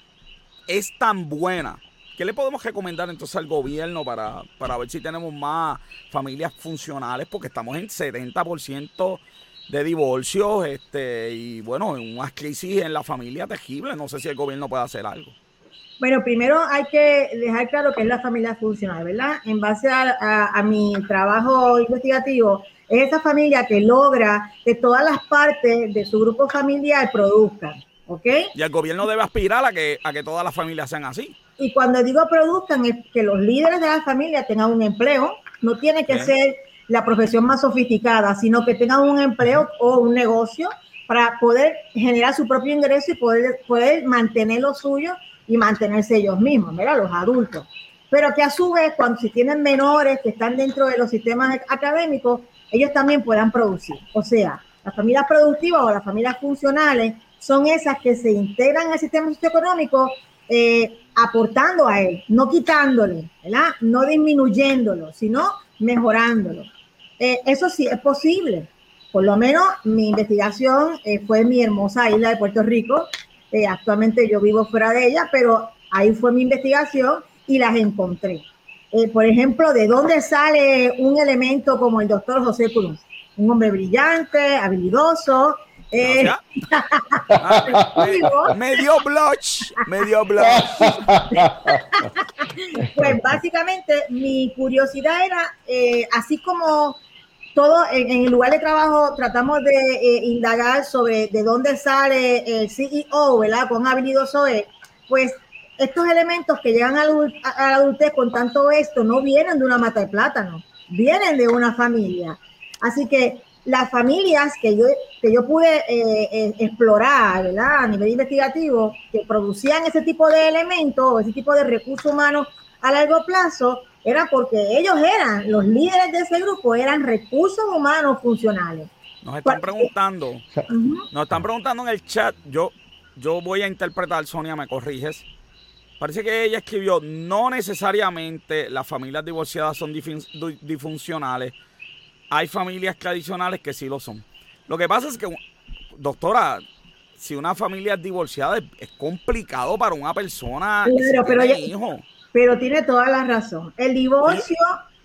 es tan buena ¿Qué le podemos recomendar entonces al gobierno para, para ver si tenemos más familias funcionales? Porque estamos en 70% de divorcios este, y bueno, en una crisis en la familia tejible. No sé si el gobierno puede hacer algo. Bueno, primero hay que dejar claro que es la familia funcional, ¿verdad? En base a, a, mi trabajo investigativo, es esa familia que logra que todas las partes de su grupo familiar produzcan, ¿ok? Y el gobierno debe aspirar a que, a que todas las familias sean así. Y cuando digo produzcan, es que los líderes de la familia tengan un empleo, no tiene que ser la profesión más sofisticada, sino que tengan un empleo o un negocio para poder generar su propio ingreso y poder, poder mantener lo suyo y mantenerse ellos mismos, ¿verdad? Los adultos. Pero que a su vez, cuando si tienen menores que están dentro de los sistemas académicos, ellos también puedan producir. O sea, las familias productivas o las familias funcionales son esas que se integran al sistema socioeconómico eh, aportando a él, no quitándole, ¿verdad? No disminuyéndolo, sino mejorándolo. Eh, eso sí es posible. Por lo menos mi investigación eh, fue en mi hermosa isla de Puerto Rico. actualmente yo vivo fuera de ella, pero ahí fue mi investigación y las encontré. por ejemplo, ¿de dónde sale un elemento como el doctor José Cruz? Un hombre brillante, habilidoso, eh, medio blush, medio blush. pues básicamente mi curiosidad era, eh, así como todo en, el lugar de trabajo tratamos de eh, indagar sobre de dónde sale el CEO, ¿verdad? Con habilidoso pues estos elementos que llegan a la adultez con tanto esto no vienen de una mata de plátano, vienen de una familia. Así que las familias que yo, que yo pude eh, eh, explorar ¿verdad? a nivel investigativo, que producían ese tipo de elementos, ese tipo de recursos humanos a largo plazo, era porque ellos eran, los líderes de ese grupo eran recursos humanos funcionales. Nos están preguntando, nos están preguntando en el chat, yo, yo voy a interpretar, Sonia, me corriges. Parece que ella escribió, no necesariamente las familias divorciadas son disfuncionales, hay familias tradicionales que sí lo son. Lo que pasa es que, doctora, si una familia es divorciada, es, complicado para una persona. pero, hijo. pero tiene toda la razón. El divorcio,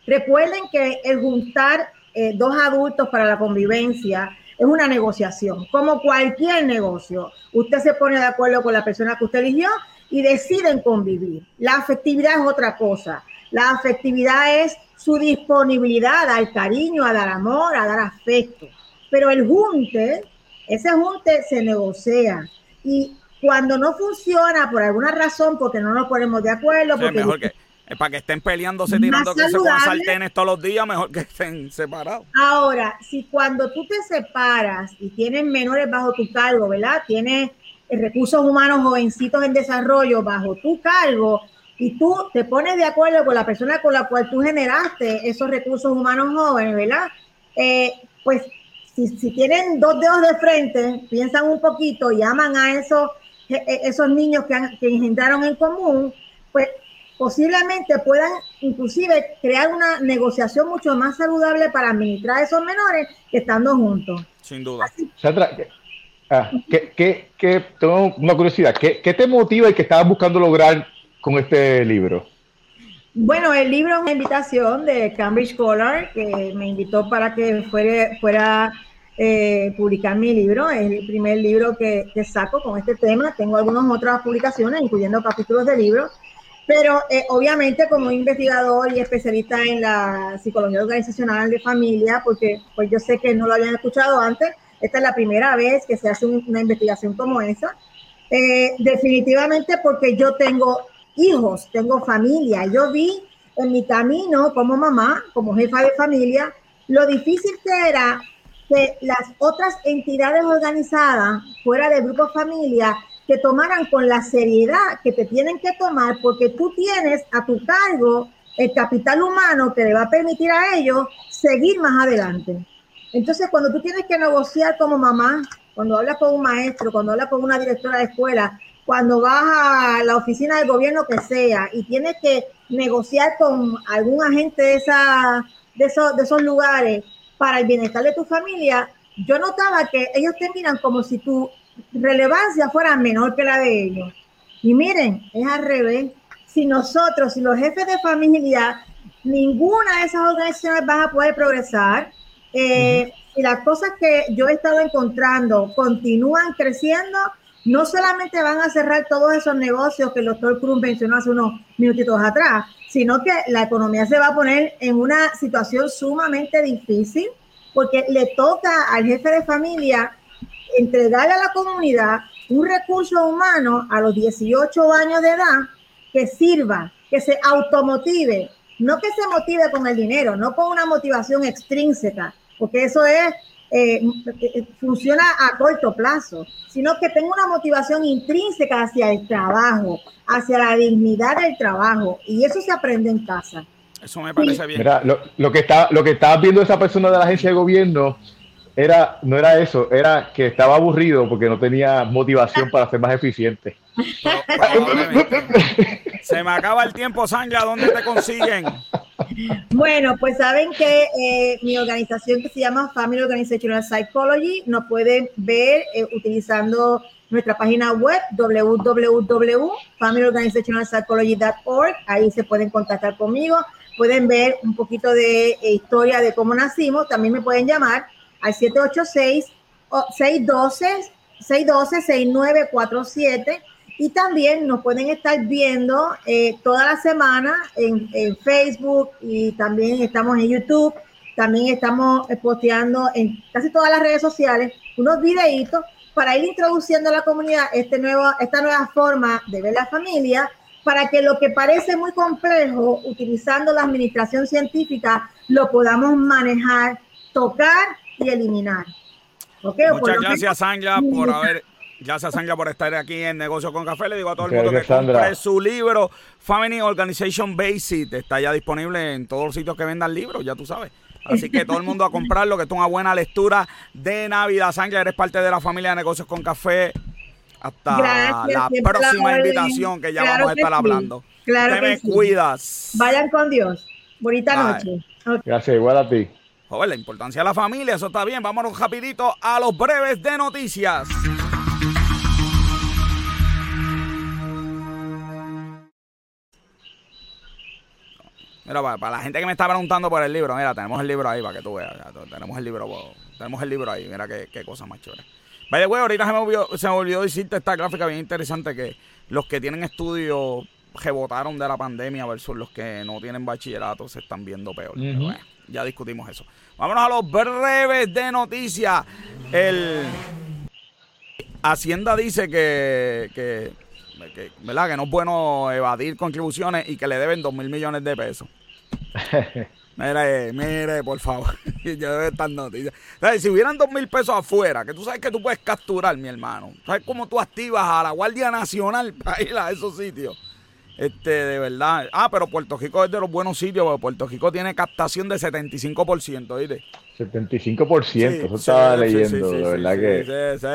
recuerden que el juntar eh, dos adultos para la convivencia es una negociación, como cualquier negocio. Usted se pone de acuerdo con la persona que usted eligió y deciden convivir. La afectividad es otra cosa. La afectividad es su disponibilidad al cariño, a dar amor, a dar afecto. Pero el junte ese junte se negocia. Y cuando no funciona por alguna razón, porque no nos ponemos de acuerdo, porque mejor que, para que estén peleándose, tirando que se con sartenes todos los días, mejor que estén separados. Ahora, si cuando tú te separas y tienes menores bajo tu cargo, ¿verdad? Tienes recursos humanos jovencitos en desarrollo bajo tu cargo y tú te pones de acuerdo con la persona con la cual tú generaste esos recursos humanos jóvenes, ¿verdad? Eh, pues si, si, tienen dos dedos de frente, piensan un poquito y aman a esos, e, e, esos niños que, han, que engendraron en común, pues posiblemente puedan inclusive crear una negociación mucho más saludable para administrar a esos menores que estando juntos. Sin duda. Ah, ¿qué, qué, tengo una curiosidad. ¿Qué, ¿Qué, te motiva y qué estabas buscando lograr con este libro? Bueno, el libro es una invitación de Cambridge Scholar que me invitó para que fuera, fuera eh, publicar mi libro. Es el primer libro que, saco con este tema. Tengo algunas otras publicaciones, incluyendo capítulos de libros. Pero eh, obviamente como investigador y especialista en la psicología organizacional de familia, porque pues yo sé que no lo habían escuchado antes, esta es la primera vez que se hace una investigación como esa. Eh, definitivamente porque yo tengo hijos, tengo familia. Yo vi en mi camino como mamá, como jefa de familia, lo difícil que era que las otras entidades organizadas fuera del grupo familia que tomaran con la seriedad que te tienen que tomar porque tú tienes a tu cargo el capital humano que le va a permitir a ellos seguir más adelante. Entonces, cuando tú tienes que negociar como mamá, cuando hablas con un maestro, cuando hablas con una directora de escuela, cuando vas a la oficina del gobierno que sea y tienes que negociar con algún agente de, esa, de, esos, de esos lugares para el bienestar de tu familia, yo notaba que ellos te miran como si tu relevancia fuera menor que la de ellos. Y miren, es al revés. Si nosotros, si los jefes de familia, ninguna de esas organizaciones van a poder progresar, eh, y las cosas que yo he estado encontrando continúan creciendo, no solamente van a cerrar todos esos negocios que el doctor Cruz mencionó hace unos minutitos atrás, sino que la economía se va a poner en una situación sumamente difícil porque le toca al jefe de familia entregarle a la comunidad un recurso humano a los 18 años de edad que sirva, que se automotive, no que se motive con el dinero, no con una motivación extrínseca, porque eso es eh, funciona a corto plazo, sino que tenga una motivación intrínseca hacia el trabajo, hacia la dignidad del trabajo, y eso se aprende en casa. Eso me parece bien. lo, que está, lo que estaba viendo esa persona de la agencia de gobierno era, no era eso, era que estaba aburrido porque no tenía motivación para ser más eficiente. Se me acaba el tiempo, Sandra, ¿dónde te consiguen? Bueno, pues saben que eh, mi organización que se llama Family Organizational Psychology nos pueden ver eh, utilizando nuestra página web www.familyorganizationalpsychology.org. Ahí se pueden contactar conmigo, pueden ver un poquito de eh, historia de cómo nacimos. También me pueden llamar al 786-612-6947 y también nos pueden estar viendo eh, toda la semana en, Facebook y también estamos en YouTube. También estamos eh, posteando en casi todas las redes sociales unos videitos para ir introduciendo a la comunidad este nuevo, esta nueva forma de ver la familia para que lo que parece muy complejo, utilizando la administración científica, lo podamos manejar, tocar y eliminar. Muchas gracias, Sandra, por haber Gracias, Sandra, por estar aquí en Negocio con Café. Le digo a todo el mundo que compre su libro, Family Organization Basic. Está ya disponible en todos los sitios que vendan libros, ya tú sabes. Así que todo el mundo a comprarlo, que es una buena lectura de Navidad. Sandra, eres parte de la familia de Negocios con Café. Hasta la próxima invitación que ya vamos a estar hablando. Claro Te me cuidas. Vayan con Dios. Bonita noche. Gracias, igual a ti. Joder, la importancia de la familia, eso está bien. Vámonos rapidito a los breves de noticias. Mira, para, la gente que me está preguntando por el libro, mira, tenemos el libro ahí para que tú veas. tenemos el libro, tenemos el libro ahí. Mira qué, qué cosa más chévere. Vaya, güey, ahorita se me, olvidó, se me olvidó decirte esta gráfica bien interesante que los que tienen estudios rebotaron de la pandemia versus los que no tienen bachillerato se están viendo peor. ya discutimos eso. Vámonos a los breves de noticias. El Hacienda dice que, que, ¿verdad? que no es bueno evadir contribuciones y que le deben dos mil millones de pesos. Mire, mire, por favor. Yo debe estar noticias. Si hubieran dos mil pesos afuera, que tú sabes que tú puedes capturar, mi hermano. ¿Sabes cómo tú activas a la Guardia Nacional para ir a esos sitios? Este, de verdad. Ah, pero Puerto Rico es de los buenos sitios, porque Puerto Rico tiene captación de 75%, ¿viste? 75%, eso estaba leyendo, de verdad que. Sí,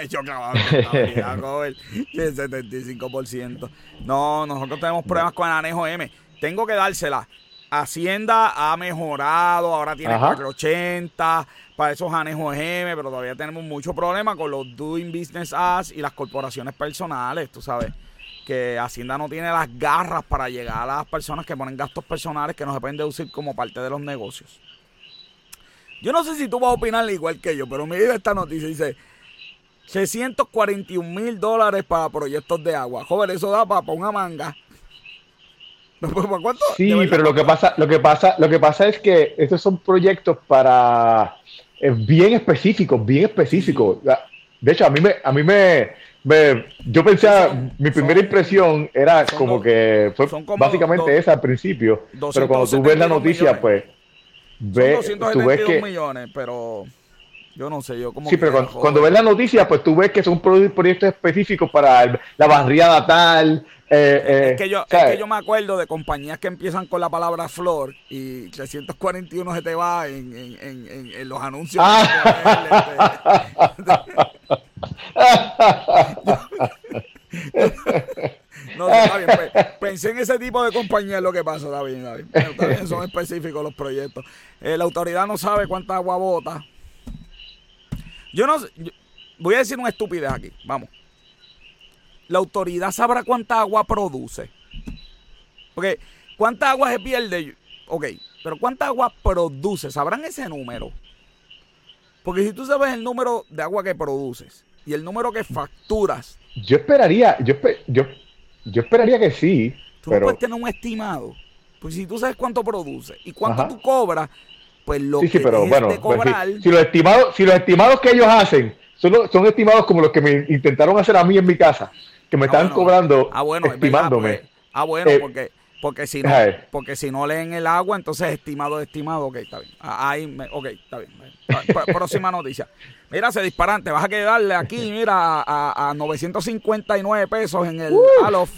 sí, yo clavado, el 75%. No, nosotros tenemos pruebas con el anejo M. Tengo que dársela. Hacienda ha mejorado, ahora tiene 480 para esos anejos M, pero todavía tenemos mucho problema con los Doing Business As y las corporaciones personales, tú sabes que Hacienda no tiene las garras para llegar a las personas que ponen gastos personales que no se pueden deducir como parte de los negocios. Yo no sé si tú vas a opinar igual que yo, pero mira esta noticia. Dice 641 mil dólares para proyectos de agua. Joder, eso da para, una manga. ¿Cuánto? Sí, pero lo que pasa, lo que pasa, lo que pasa es que estos son proyectos para eh, bien específicos, bien específicos. De hecho, a mí me, a mí me, yo pensaba, mi primera impresión era como que fue básicamente esa al principio, pero cuando tú ves la noticia, pues, ves, tú ves que... millones, pero yo no sé, yo como... Sí, pero cuando, ves la noticia, pues tú ves que son proyectos específicos para la barriada tal, eh, es, eh, que yo, es que yo me acuerdo de compañías que empiezan con la palabra flor y 341 se te va en, en, en, en los anuncios. Ah. no. Pues, pensé en ese tipo de compañías lo que pasa, está bien, está bien. son específicos los proyectos. Eh, la autoridad no sabe cuánta agua bota. Yo no sé, voy a decir una estupidez aquí, vamos la autoridad sabrá cuánta agua produce. Porque, ¿cuánta agua se pierde? Ok, pero ¿cuánta agua produce? ¿Sabrán ese número? Porque si tú sabes el número de agua que produces y el número que facturas. Yo esperaría, yo, yo, yo esperaría que sí. Tú pero... no puedes tener un estimado. Pues si tú sabes cuánto produce y cuánto tú cobras, pues lo que pero, bueno, de pues cobrar. si, los estimados, si los estimados que ellos hacen son, son estimados como los que me intentaron hacer a mí en mi casa, que me ah, están cobrando ah, bueno, estimándome. Pues, ah, bueno, eh, porque, porque, si no, porque si no leen el agua, entonces estimado, estimado, ok, está bien. Ah, ahí, me, ok, está bien. Próxima noticia. Mira, se disparan, te vas a quedarle aquí, mira, a, a 959 pesos en el uh, Alof.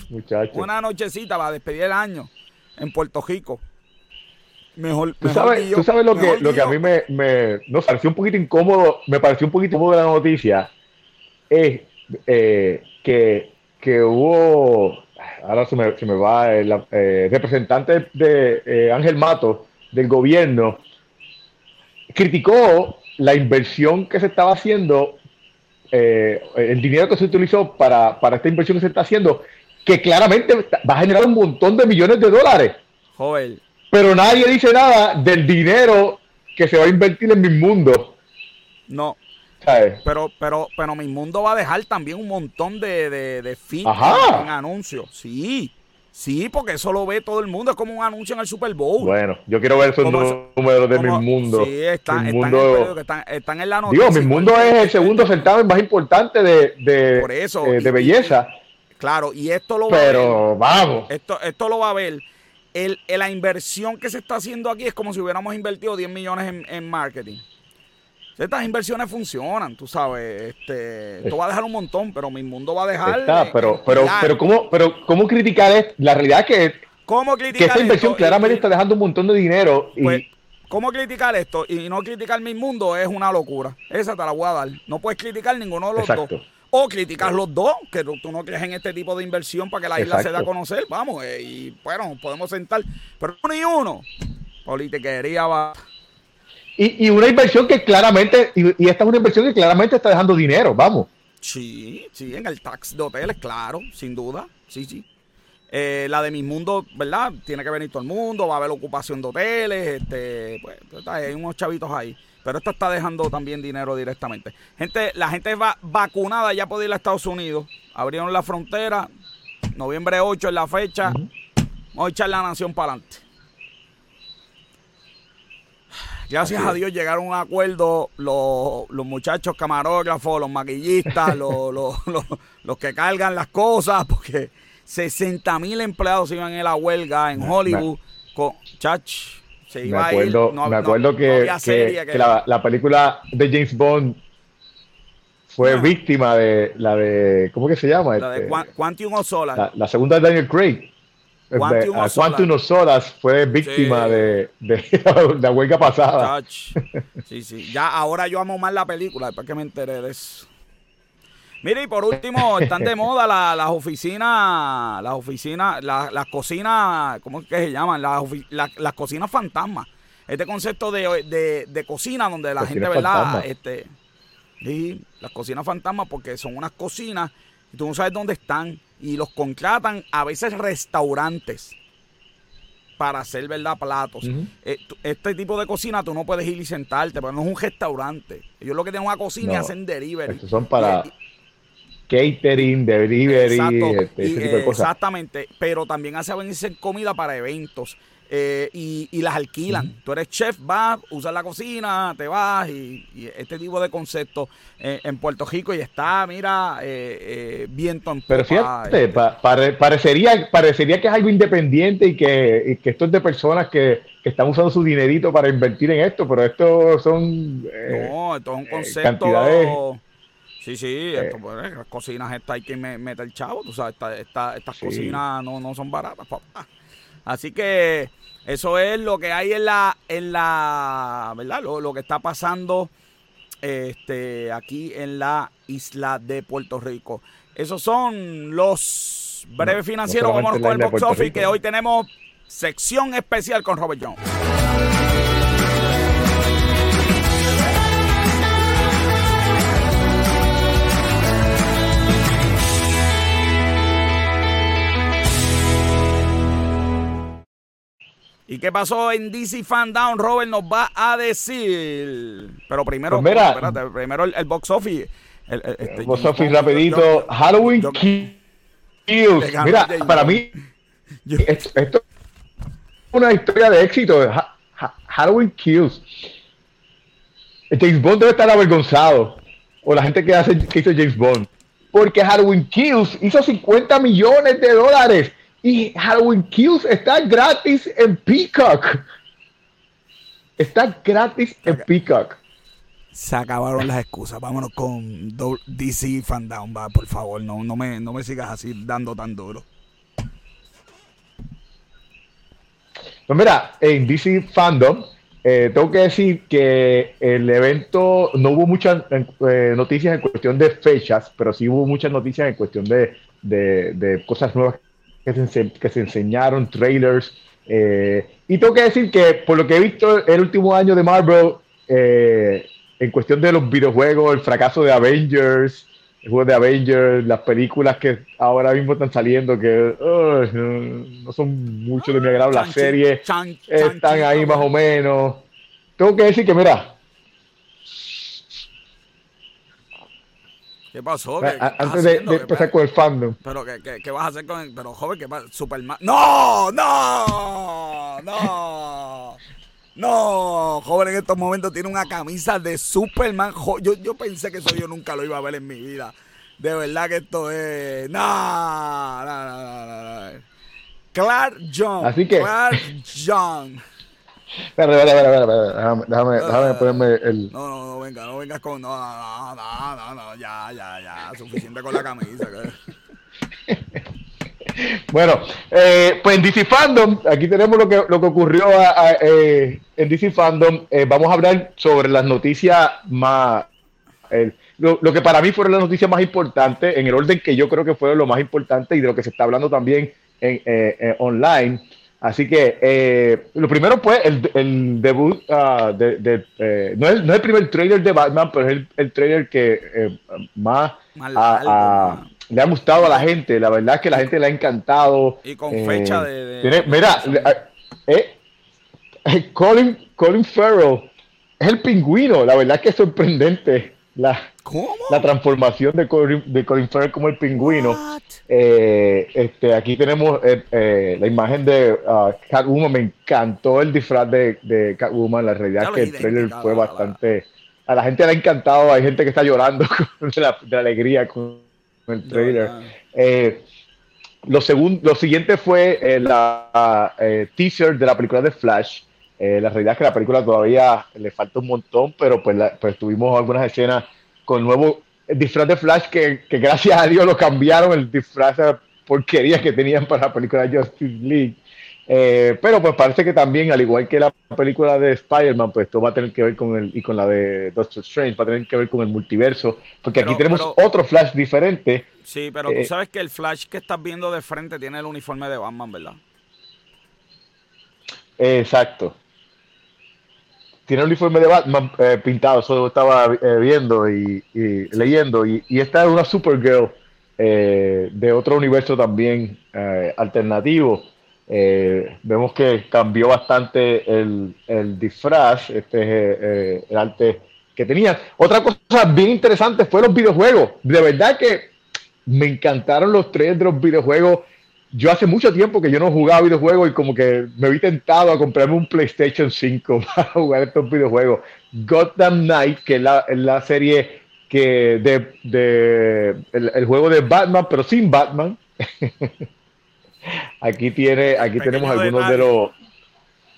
Una nochecita para despedir el año en Puerto Rico. Mejor, ¿Tú, sabes, ¿tú sabes lo que, lo que a mí me, me no, pareció un poquito incómodo, me pareció un poquito incómodo la noticia, es eh, que que hubo, ahora se me, se me va, el eh, representante de eh, Ángel Mato del gobierno, criticó la inversión que se estaba haciendo, eh, el dinero que se utilizó para, para esta inversión que se está haciendo, que claramente va a generar un montón de millones de dólares. Joder. Pero nadie dice nada del dinero que se va a invertir en mi mundo. No, pero, pero, pero mi mundo va a dejar también un montón de, de, de en anuncios. Sí. Sí, porque eso lo ve todo el mundo. Es como un anuncio en el Super Bowl. Bueno, yo quiero ver esos números de mi mundo. Sí, están, en están, en la noticia. Digo, mi mundo es el segundo certamen más importante de, de, eh, de belleza. claro, y esto lo va Pero vamos. Esto, esto lo va a ver. El, la inversión que se está haciendo aquí es como si hubiéramos invertido 10 millones en, en marketing. Estas inversiones funcionan, tú sabes. Este, esto va a dejar un montón, pero mi mundo va a dejar. Está, pero, pero, pero, ¿cómo, pero, ¿cómo criticar es La realidad es que, ¿Cómo criticar que esta inversión claramente está dejando un montón de dinero. Y... Pues, ¿Cómo criticar esto? Y no criticar mi mundo es una locura. Esa te la voy a dar. No puedes criticar ninguno de los dos. O criticar los dos, que tú, no crees en este tipo de inversión para que la isla se dé a conocer. Vamos, eh, y bueno, podemos sentar. Pero ni uno. Politiquería va. Y, una inversión que claramente, y, esta es una inversión que claramente está dejando dinero, vamos. Sí, sí, en el tax de hoteles, claro, sin duda, sí, sí. Eh, la de mi mundo, ¿verdad? Tiene que venir todo el mundo, va a haber ocupación de hoteles, este, pues, hay unos chavitos ahí. Pero esta está dejando también dinero directamente. Gente, la gente va vacunada ya puede ir a Estados Unidos. Abrieron la frontera, noviembre 8 es la fecha. Vamos a echar la nación para adelante. Gracias a Dios llegaron a un acuerdo los, los muchachos camarógrafos, los maquillistas, los, los, los, que cargan las cosas, porque 60 mil empleados iban en la huelga en Hollywood. Con, chach, se iba me acuerdo, me acuerdo que, la, película de James Bond fue víctima de la de, ¿cómo que se llama? La de este, Quantum of La, la, segunda de Daniel Craig. Quantum of Solas fue víctima de, de, la huelga pasada. Sí, sí. Ya ahora yo amo más la película, después que me enteré de eso. Mire, y por último, están de moda las oficinas, las oficinas, las cocinas, ¿cómo es que se llaman? Las, cocinas fantasmas. Este concepto de, de, cocina donde la gente, ¿verdad? Este, y las cocinas fantasmas porque son unas cocinas y tú no sabes dónde están y los contratan a veces restaurantes para hacer, ¿verdad? Platos. Eh, este tipo de cocina tú no puedes ir y sentarte, pero no es un restaurante. Ellos lo que tienen una cocina y hacen delivery. Estos son para catering, delivery, este, ese tipo de cosas. Exactamente, pero también hacen comida para eventos. Eh, y, las alquilan. Tú eres chef, vas, usas la cocina, te vas y, este tipo de concepto eh, en Puerto Rico y está, mira, eh, viento en Pero fíjate, parecería, parecería que es algo independiente y que, esto es de personas que, están usando su dinerito para invertir en esto, pero esto son... no, esto es un concepto... Sí, sí, esto, pues, las cocinas estas hay que meter chavo, tú sabes, estas cocinas no, no son baratas, papá. Así que eso es lo que hay en la, en la, ¿verdad? Lo, que está pasando este, aquí en la isla de Puerto Rico. Esos son los breves financieros. Vamos con el box office, que hoy tenemos sección especial con Robert Jones. ¿Y qué pasó en DC Fan Down? Robert nos va a decir. Pero primero, pues espérate, primero el, box office. El, este, box office rapidito. Halloween Kills. Mira, para mí, esto, es una historia de éxito. Halloween Kills. James Bond debe estar avergonzado. O la gente que, hace, que hizo James Bond. Porque Halloween Kills hizo 50 millones de dólares y Halloween Kills está gratis en Peacock. Está gratis en Peacock. Se acabaron las excusas. Vámonos con DC Fandown, va, por favor. No, no, me, no me sigas así dando tan duro. Pues mira, en DC Fandom, eh, tengo que decir que el evento no hubo muchas eh, noticias en cuestión de fechas, pero sí hubo muchas noticias en cuestión de, de, de cosas nuevas que se, enseñaron, trailers. Eh, y tengo que decir que por lo que he visto el último año de Marvel, eh, en cuestión de los videojuegos, el fracaso de Avengers, el juego de Avengers, las películas que ahora mismo están saliendo, que no, son mucho de mi agrado, las series están ahí más o menos. Tengo que decir que, mira, ¿Qué pasó? Antes de, empezar con el fandom. ¿Pero qué, qué, vas a hacer con el... Pero, joven, ¿qué pasa? Superman... ¡No! ¡No! ¡No! No, joven en estos momentos tiene una camisa de Superman. Yo, yo pensé que eso yo nunca lo iba a ver en mi vida. De verdad que esto es... No, no, no, no, no. Clark John. Así que... Clark John. Espera, espera, espera, déjame, déjame, déjame ponerme el. No, no, no, venga, no vengas con. No, no, no, no, ya, ya, ya. Suficiente con la camisa. bueno, eh, pues en DC Fandom, aquí tenemos lo que, lo que ocurrió eh, en DC Fandom. Eh, vamos a hablar sobre las noticias más. lo, lo, que para mí fueron las noticias más importantes, en el orden que yo creo que fueron lo más importante y de lo que se está hablando también en, online. Así que eh, lo primero fue el, el debut uh, de, eh, no, es, no, es, el primer trailer de Batman, pero es el, el trailer que eh, más le ha gustado a la gente. La verdad es que la gente le ha encantado. Y con fecha de... mira, Colin, Colin Farrell es el pingüino. La verdad es que es sorprendente. La, la transformación de Colin, de Colin Farrell como el pingüino. Eh, este, aquí tenemos eh, eh, la imagen de uh, Catwoman. Me encantó el disfraz de, de Catwoman. La realidad es que el trailer fue bastante. A la gente le ha encantado. Hay gente que está llorando de, la, de alegría con el trailer. lo, segundo, lo siguiente fue la teaser de la película de Flash. Eh, la realidad es que la película todavía le falta un montón, pero pues, pues tuvimos algunas escenas con nuevo disfraz de Flash que, gracias a Dios lo cambiaron, el disfraz de porquería que tenían para la película de Justice League. Eh, pero pues parece que también, al igual que la película de Spider-Man, pues esto va a tener que ver con el, y con la de Doctor Strange, va a tener que ver con el multiverso, porque aquí tenemos otro Flash diferente. Sí, pero tú eh, sabes que el Flash que estás viendo de frente tiene el uniforme de Batman, ¿verdad? Exacto tiene el uniforme de Batman eh, pintado, eso estaba eh, viendo y, leyendo. Y, esta es una Supergirl eh, de otro universo también alternativo. vemos que cambió bastante el, disfraz, este es el arte que tenía. Otra cosa bien interesante fue los videojuegos. De verdad que me encantaron los tres de los videojuegos yo hace mucho tiempo que yo no jugaba videojuegos y como que me vi tentado a comprarme un PlayStation 5 para jugar estos videojuegos. Gotham Knight, que es la, serie que de, el, juego de Batman, pero sin Batman. aquí tiene, aquí tenemos algunos de, los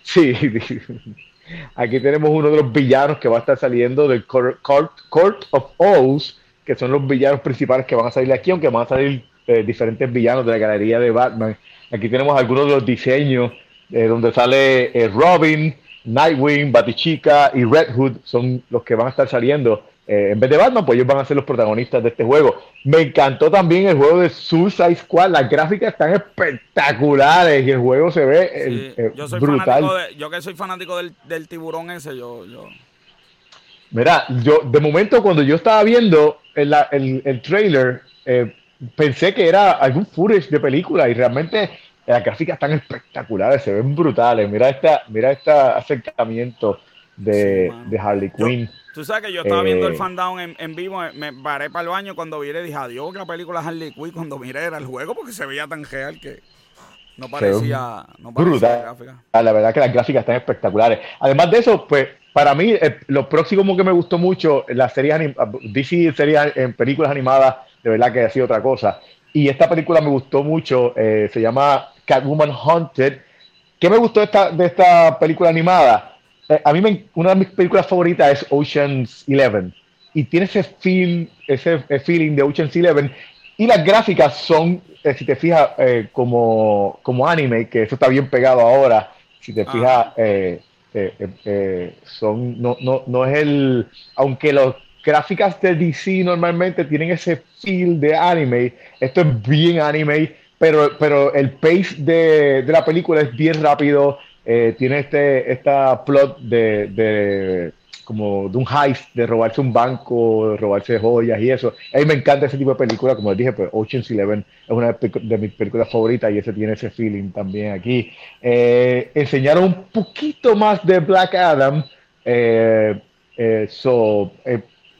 sí, aquí tenemos uno de los villanos que va a estar saliendo del Court, Court of Owls, que son los villanos principales que van a salir aquí, aunque van a salir eh, diferentes villanos de la galería de Batman. Aquí tenemos algunos de los diseños eh, donde sale eh, Robin, Nightwing, Batichica y Red Hood son los que van a estar saliendo. en vez de Batman, pues ellos van a ser los protagonistas de este juego. Me encantó también el juego de Suicide Squad. Las gráficas están espectaculares y el juego se ve yo soy brutal. yo que soy fanático del, tiburón ese, yo, yo... Mira, yo de momento cuando yo estaba viendo el, el, el trailer, eh, pensé que era algún footage de película y realmente las gráficas están espectaculares, se ven brutales. Mira esta, mira este acercamiento de, Harley Quinn. tú sabes que yo estaba viendo el eh, fandown en, en vivo, me paré para el baño cuando vi y dije, adiós, que la película Harley Quinn, cuando miré era el juego porque se veía tan real que no parecía, no brutal. Ah, la verdad que las gráficas están espectaculares. Además de eso, pues para mí, eh, lo próximo que me gustó mucho, las series DC series en películas animadas de verdad que ha sido otra cosa. Y esta película me gustó mucho, eh, se llama Catwoman Haunted. ¿Qué me gustó esta, de esta película animada? Eh, a mí me, una de mis películas favoritas es Ocean's Eleven. Y tiene ese, feel, ese feeling de Ocean's Eleven. Y las gráficas son, eh, si te fijas, como, como anime, que eso está bien pegado ahora. Si te fijas, son, no, no, no es el, aunque los gráficas de DC normalmente tienen ese feel de anime. Esto es bien anime, pero, pero el pace de, la película es bien rápido. Eh, tiene este esta plot de, como de un heist, de robarse un banco, de robarse joyas y eso. A mí me encanta ese tipo de película, como les dije, pues Ocean's Eleven es una de mis películas favoritas y ese tiene ese feeling también aquí. Eh, enseñaron un poquito más de Black Adam. Eh, so,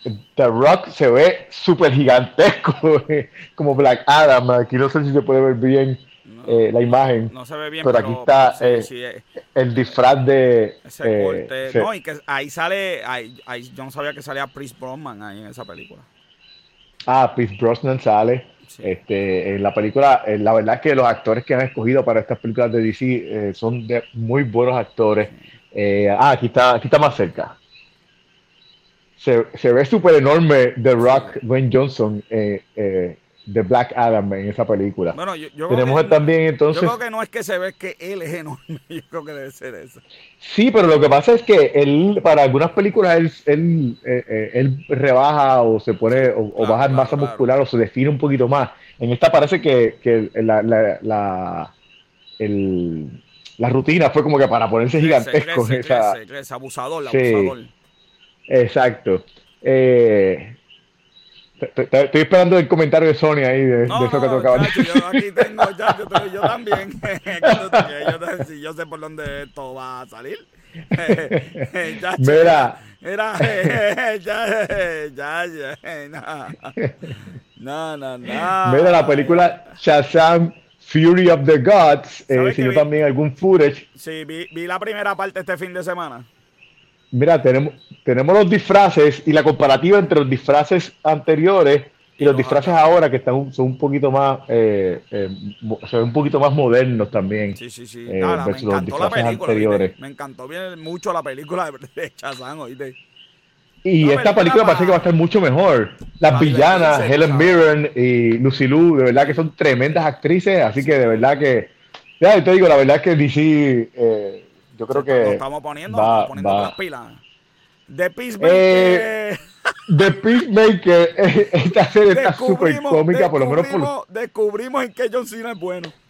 The Rock se ve súper gigantesco, como Black Adam. Aquí no sé si se puede ver bien eh, la imagen. No se ve bien, pero, aquí está eh, el disfraz de. Ese eh, corte. no, y que ahí sale. Ahí, yo no sabía que salía Chris Brosnan ahí en esa película. Ah, Chris Brosnan sale. Este, en la película, la verdad es que los actores que han escogido para estas películas de DC son de muy buenos actores. ah, aquí está, aquí está más cerca se, ve súper enorme The Rock, Dwayne Johnson, eh, eh, de Black Adam en esa película. Bueno, yo, Tenemos también entonces. Yo creo que no es que se ve que él es enorme, yo creo que debe ser eso. Sí, pero lo que pasa es que él, para algunas películas, él, él, eh, él rebaja o se pone, o, baja en masa muscular o se define un poquito más. En esta parece que, que la, la, la, el, la, rutina fue como que para ponerse gigantesco. esa, abusador, abusador. Exacto. Eh, Estoy esperando el comentario de Sony ahí de, eso que tocaba. yo aquí tengo, yo, yo también. yo, yo sé por dónde esto va a salir. Mira. Mira, ya, ya, ya, no, no, no. Mira la película Shazam Fury of the Gods, eh, si yo también algún footage. Sí, vi, vi la primera parte este fin de semana. Mira, tenemos, tenemos los disfraces y la comparativa entre los disfraces anteriores y los disfraces ahora que están son un poquito más eh, eh, un poquito más modernos también sí sí sí. eh, me encantó la película me encantó bien mucho la película de Chazán ¿oíste? y esta película, parece que va a estar mucho mejor. Las villanas Helen Mirren y Lucy Liu de verdad que son tremendas actrices así que de verdad que ya te digo la verdad es que DC eh, yo creo que. Lo estamos poniendo, va, estamos poniendo las pilas. The Peacemaker. Eh, The Peacemaker. Esta serie está súper cómica, por lo menos por. Descubrimos en qué John Cena es bueno.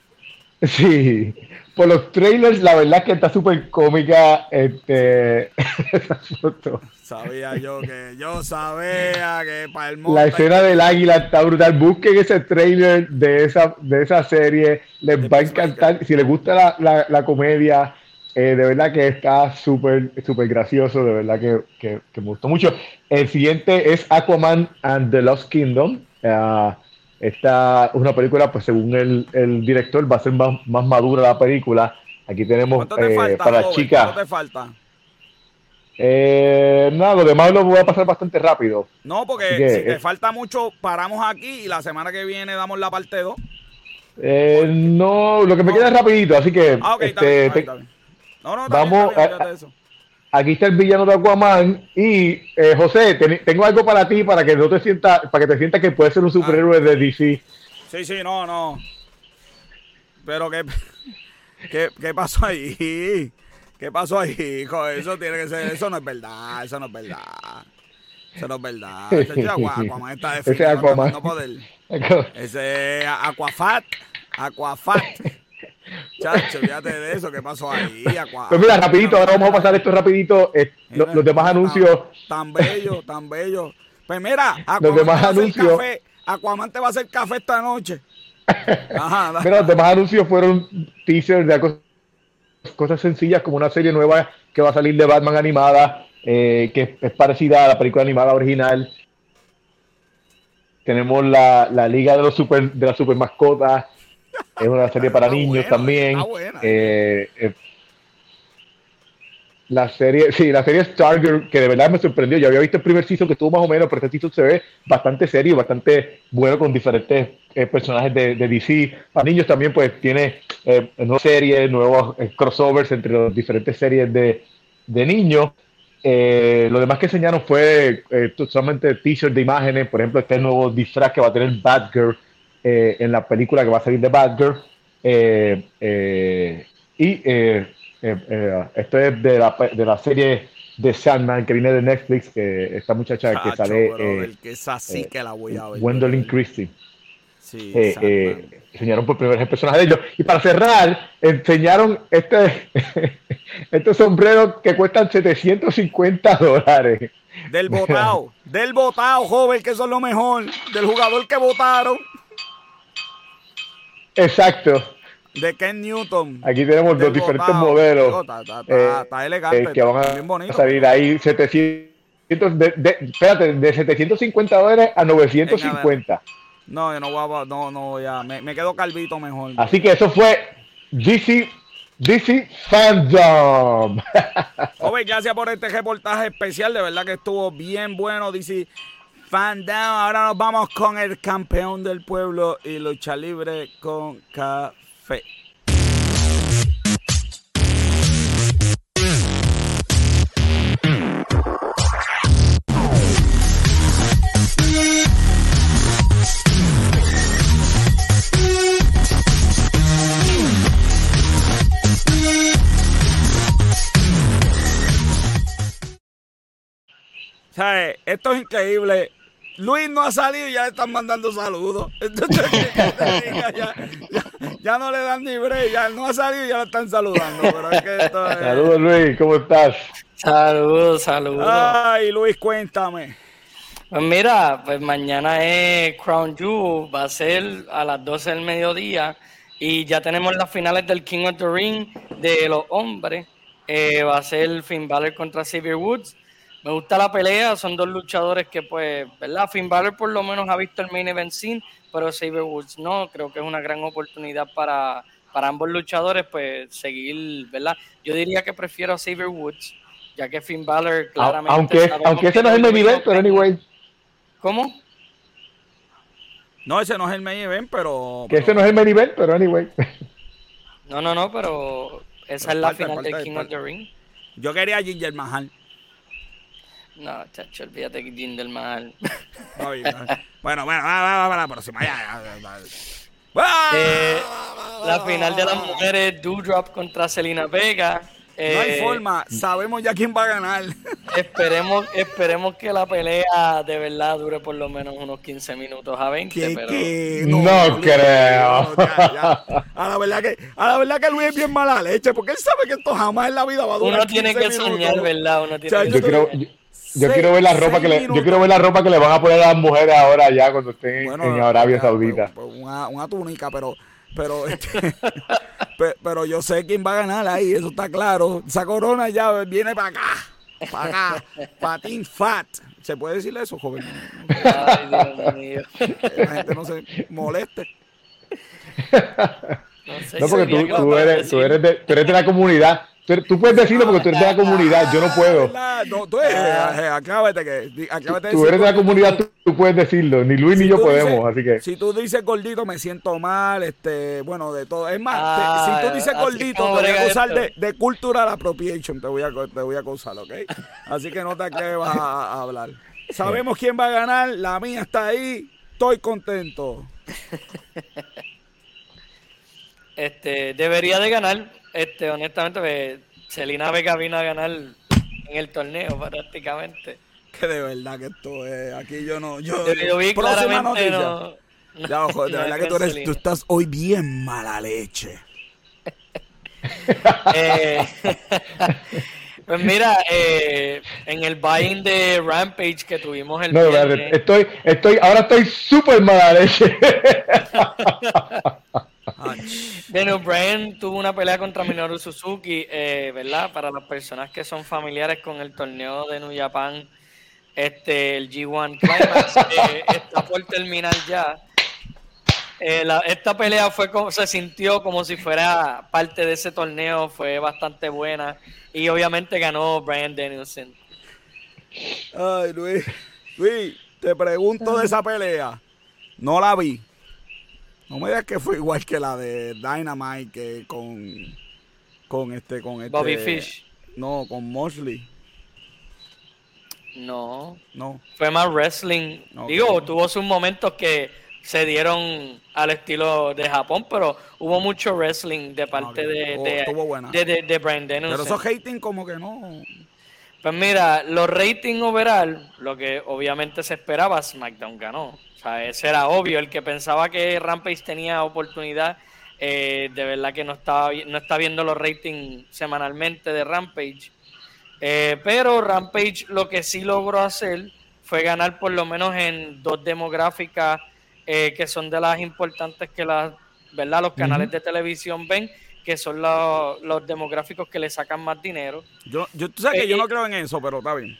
Sí, por los trailers, la verdad es que está súper cómica. Este, esa foto. Sabía yo que, yo sabía que para el. La escena del águila está brutal. Busquen ese trailer de esa, de esa serie, les va a encantar. Si les gusta la, la, la comedia, eh, de verdad que está súper, súper gracioso, de verdad que, me gustó mucho. El siguiente es Aquaman and the Lost Kingdom. Uh, esta es una película, pues según el, director, va a ser más, madura la película. Aquí tenemos eh, para chicas. ¿Cuánto te falta? Eh, nada, lo demás lo voy a pasar bastante rápido. No, porque si te falta mucho, paramos aquí y la semana que viene damos la parte 2. no, lo que me queda es rapidito, así que ah, este, no, no, vamos a, Aquí está el villano de Aquaman y eh, José, tengo algo para ti para que no te sientas, para que te sientas que puedes ser un superhéroe de DC. Sí, sí, no, no. Pero qué, qué, qué pasó ahí? ¿Qué pasó ahí, hijo? Eso tiene que ser, eso no es verdad, eso no es verdad. Eso no es verdad. Ese Aquaman está definido. Ese Aquaman. Ese Aquafat. Aquafat. Chacho, fíjate de eso, ¿qué pasó ahí? Pues mira, rapidito, ahora vamos a pasar esto rapidito. Eh, los, demás anuncios. Tan, bello, tan bello. Pues mira, Aquaman los demás anuncios. Café. Aquaman te va a hacer café esta noche. Ajá, mira, los demás anuncios fueron teasers de cosas sencillas como una serie nueva que va a salir de Batman animada, eh, que es parecida a la película animada original. Tenemos la, la Liga de los super de las super mascotas es una serie para niños también. Eh, eh, la serie, sí, la serie Stargirl, que de verdad me sorprendió. Yo había visto el primer season que estuvo más o menos, pero este season se ve bastante serio, bastante bueno con diferentes eh, personajes de, DC. Para niños también, pues tiene nuevas series, nuevos crossovers entre las diferentes series de, de niños. lo demás que enseñaron fue totalmente teasers de imágenes, por ejemplo, este nuevo disfraz que va a tener Batgirl eh, en la película que va a salir de Batgirl. Eh, eh, y esto es de la, de la serie de Sandman que viene de Netflix, que esta muchacha que sale. el que es así que la voy a ver. Gwendolyn Christie. Sí, enseñaron por primera vez el personaje de ellos. Y para cerrar, enseñaron este, estos sombreros que cuestan 750 dólares. Del votado, del votado, joven, que eso es lo mejor. Del jugador que votaron. Exacto. De Ken Newton. Aquí tenemos los diferentes modelos. Está, eh, elegante. Eh, que van a, bien bonito, salir ahí 700, de, de, espérate, de 750 dólares a 950. No, yo no voy a, no, no, ya, me, me quedo calvito mejor. Así que eso fue DC DC Fandom. Joven, gracias por este reportaje especial. De verdad que estuvo bien bueno. DC Fan. Ahora nos vamos con el campeón del pueblo y lucha libre con café. ¿Sabes? Esto es increíble. Luis no ha salido y ya le están mandando saludos. ya, no le dan ni break, ya no ha salido y ya le están saludando. Saludos Luis, ¿cómo estás? Saludos, saludos. Ay, Luis, cuéntame. Pues mira, pues mañana es Crown Jewel, va a ser a las 12 del mediodía y ya tenemos las finales del King of the Ring de los hombres. Eh, va a ser Finn Balor contra Xavier Woods. Me gusta la pelea, son dos luchadores que pues, ¿verdad? Finn Balor por lo menos ha visto el main event scene, pero Xavier Woods no, creo que es una gran oportunidad para, para ambos luchadores pues seguir, ¿verdad? Yo diría que prefiero a Xavier Woods, ya que Finn Balor claramente... Aunque, aunque ese no es el main event, pero anyway. ¿Cómo? No, ese no es el main event, pero. Que ese no es el main event, pero anyway. No, no, no, pero esa es la final del King of the Ring. Yo quería Ginger Mahal. No, chacho, olvídate que Ginger Mahal. bueno, bueno, va, va, va, la próxima. Ya, eh, la final de las mujeres, Doudrop contra Selena Vega no hay eh, forma, sabemos ya quién va a ganar. Esperemos, esperemos que la pelea de verdad dure por lo menos unos 15 minutos a 20. Pero... No, creo. A, la verdad que, a la verdad que Luis es bien mala leche, porque él sabe que esto jamás en la vida va a durar. Uno tiene que soñar, ¿verdad? Uno tiene que yo, quiero, yo, quiero ver la ropa que le, yo quiero ver la ropa que le van a poner a las mujeres ahora ya cuando estén en Arabia Saudita. una, una túnica, pero pero, este, pero yo sé quién va a ganar ahí, eso está claro. Esa corona ya viene para acá, para acá, patín fat. ¿Se puede decir eso, joven? Ay, Dios mío. la gente no se moleste. No, porque tú, tú, eres, tú, eres de, tú eres de la comunidad Tú, puedes decirlo porque tú eres de la comunidad, yo no puedo. No, tú eres, eh, acábate que, acábate tú eres de la comunidad, tú, puedes decirlo. Ni Luis ni yo podemos, así que. Si tú dices gordito, me siento mal, este, bueno, de todo. Es más, si tú dices gordito, te voy a acusar de, de, cultural appropriation, te voy a, te voy a acusar, ¿ok? Así que no te atrevas a, a hablar. Sabemos quién va a ganar, la mía está ahí, estoy contento. Este, debería de ganar, este, honestamente, pues, Celina Vega vino a ganar en el torneo prácticamente. Que de verdad que esto es, aquí yo no, yo, yo vi próxima noticia. No, ya, ojo, de verdad que tú, eres, tú estás hoy bien mala leche. eh, pues mira, eh, en el buying de Rampage que tuvimos el no, estoy, estoy, ahora estoy súper mala leche. Bueno, Brian tuvo una pelea contra Minoru Suzuki, eh, ¿verdad? Para las personas que son familiares con el torneo de New Japan, este, el G1 Climax, eh, está por terminar ya. Eh, esta pelea fue como, se sintió como si fuera parte de ese torneo, fue bastante buena y obviamente ganó Brian Danielson. Ay, Luis, Luis, te pregunto de esa pelea. No la vi, no me digas que fue igual que la de Dynamite que con con este con este Bobby Fish. No, con Mosley. No. No. Fue más wrestling. Digo, tuvo sus momentos que se dieron al estilo de Japón, pero hubo mucho wrestling de parte de, de, de, de, Brian. Pero esos hating como que no. Pues mira, los rating overall, lo que obviamente se esperaba, SmackDown ganó. O sea, ese era obvio. El que pensaba que Rampage tenía oportunidad, eh, de verdad que no, estaba, no está viendo los ratings semanalmente de Rampage. Eh, pero Rampage lo que sí logró hacer fue ganar por lo menos en dos demográficas eh, que son de las importantes que las, ¿verdad? los canales de televisión ven, que son los, los, demográficos que le sacan más dinero. Yo, yo tú sabes que yo no creo en eso, pero está bien.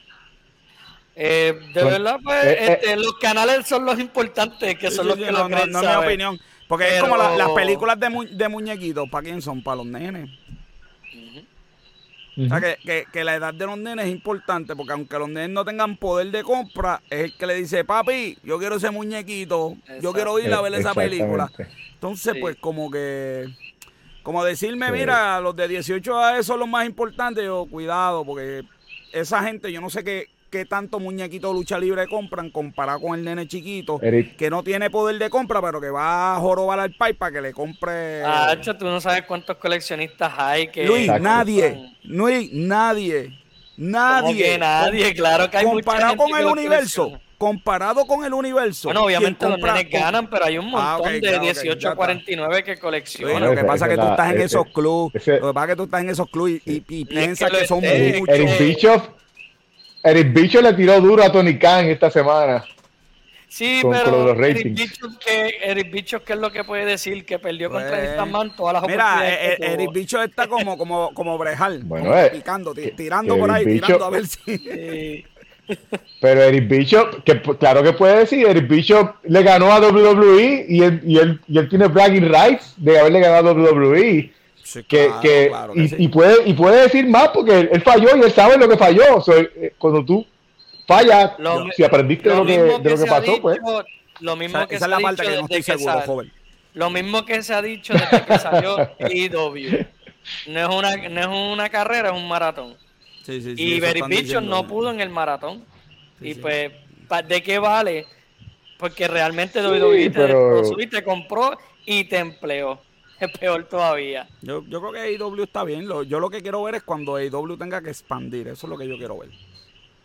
Eh, de verdad, pues, eh, eh, este, los canales son los importantes, que son los que no, no, no, es mi opinión. Porque es como las películas de, de muñequitos, ¿para quién son? Para los nenes. O sea, que, que, la edad de los nenes es importante, porque aunque los nenes no tengan poder de compra, es el que le dice, papi, yo quiero ese muñequito, yo quiero ir a ver esa película. Entonces, pues como que, como decirme, mira, los de 18 a son los más importantes, yo, cuidado, porque esa gente, yo no sé qué, qué tanto muñequito lucha libre compran comparado con el nene chiquito que no tiene poder de compra, pero que va a jorobar al pai para que le compre. Ah, tú no sabes cuántos coleccionistas hay que. Luis, nadie. Luis, nadie. Nadie. nadie, claro que hay Comparado con el universo. Comparado con el universo. Bueno, obviamente los nenes ganan, pero hay un ah, montón de 18 a 49 que coleccionan. lo que pasa es que tú estás en esos clubes. Lo que pasa es que tú estás en esos clubes y, piensas que, son muchos. Eric Bischoff Eric Bicho le tiró duro a Tony Khan esta semana. Sí, pero Eric Bicho, que, Eric Bicho, ¿qué es lo que puede decir? Que perdió contra pues, Istanman todas las Mira, eh, eh, Eric Bicho está como, como, como Brejal, bueno, eh, picando, tirando por ahí, tirando a ver si... Pero Eric Bicho, que claro que puede decir, Eric Bicho le ganó a WWE y él, y él, y él tiene bragging rights de haberle ganado a WWE. Que, que, y, puede, y puede decir más porque él, falló y él sabe lo que falló. Eh, cuando tú fallas, si aprendiste de lo que, de lo que, pasó, pues. Lo mismo que esa es la parte que no estoy seguro, joven. Lo mismo que se ha dicho desde que salió EW. No es, una, no es una carrera, es un maratón y Very no pudo en el maratón. y pues, ¿de qué vale? Porque realmente WWE te, te compró y te empleó. Es peor todavía. Yo, yo creo que AEW está bien. yo lo que quiero ver es cuando AEW tenga que expandir. Eso es lo que yo quiero ver.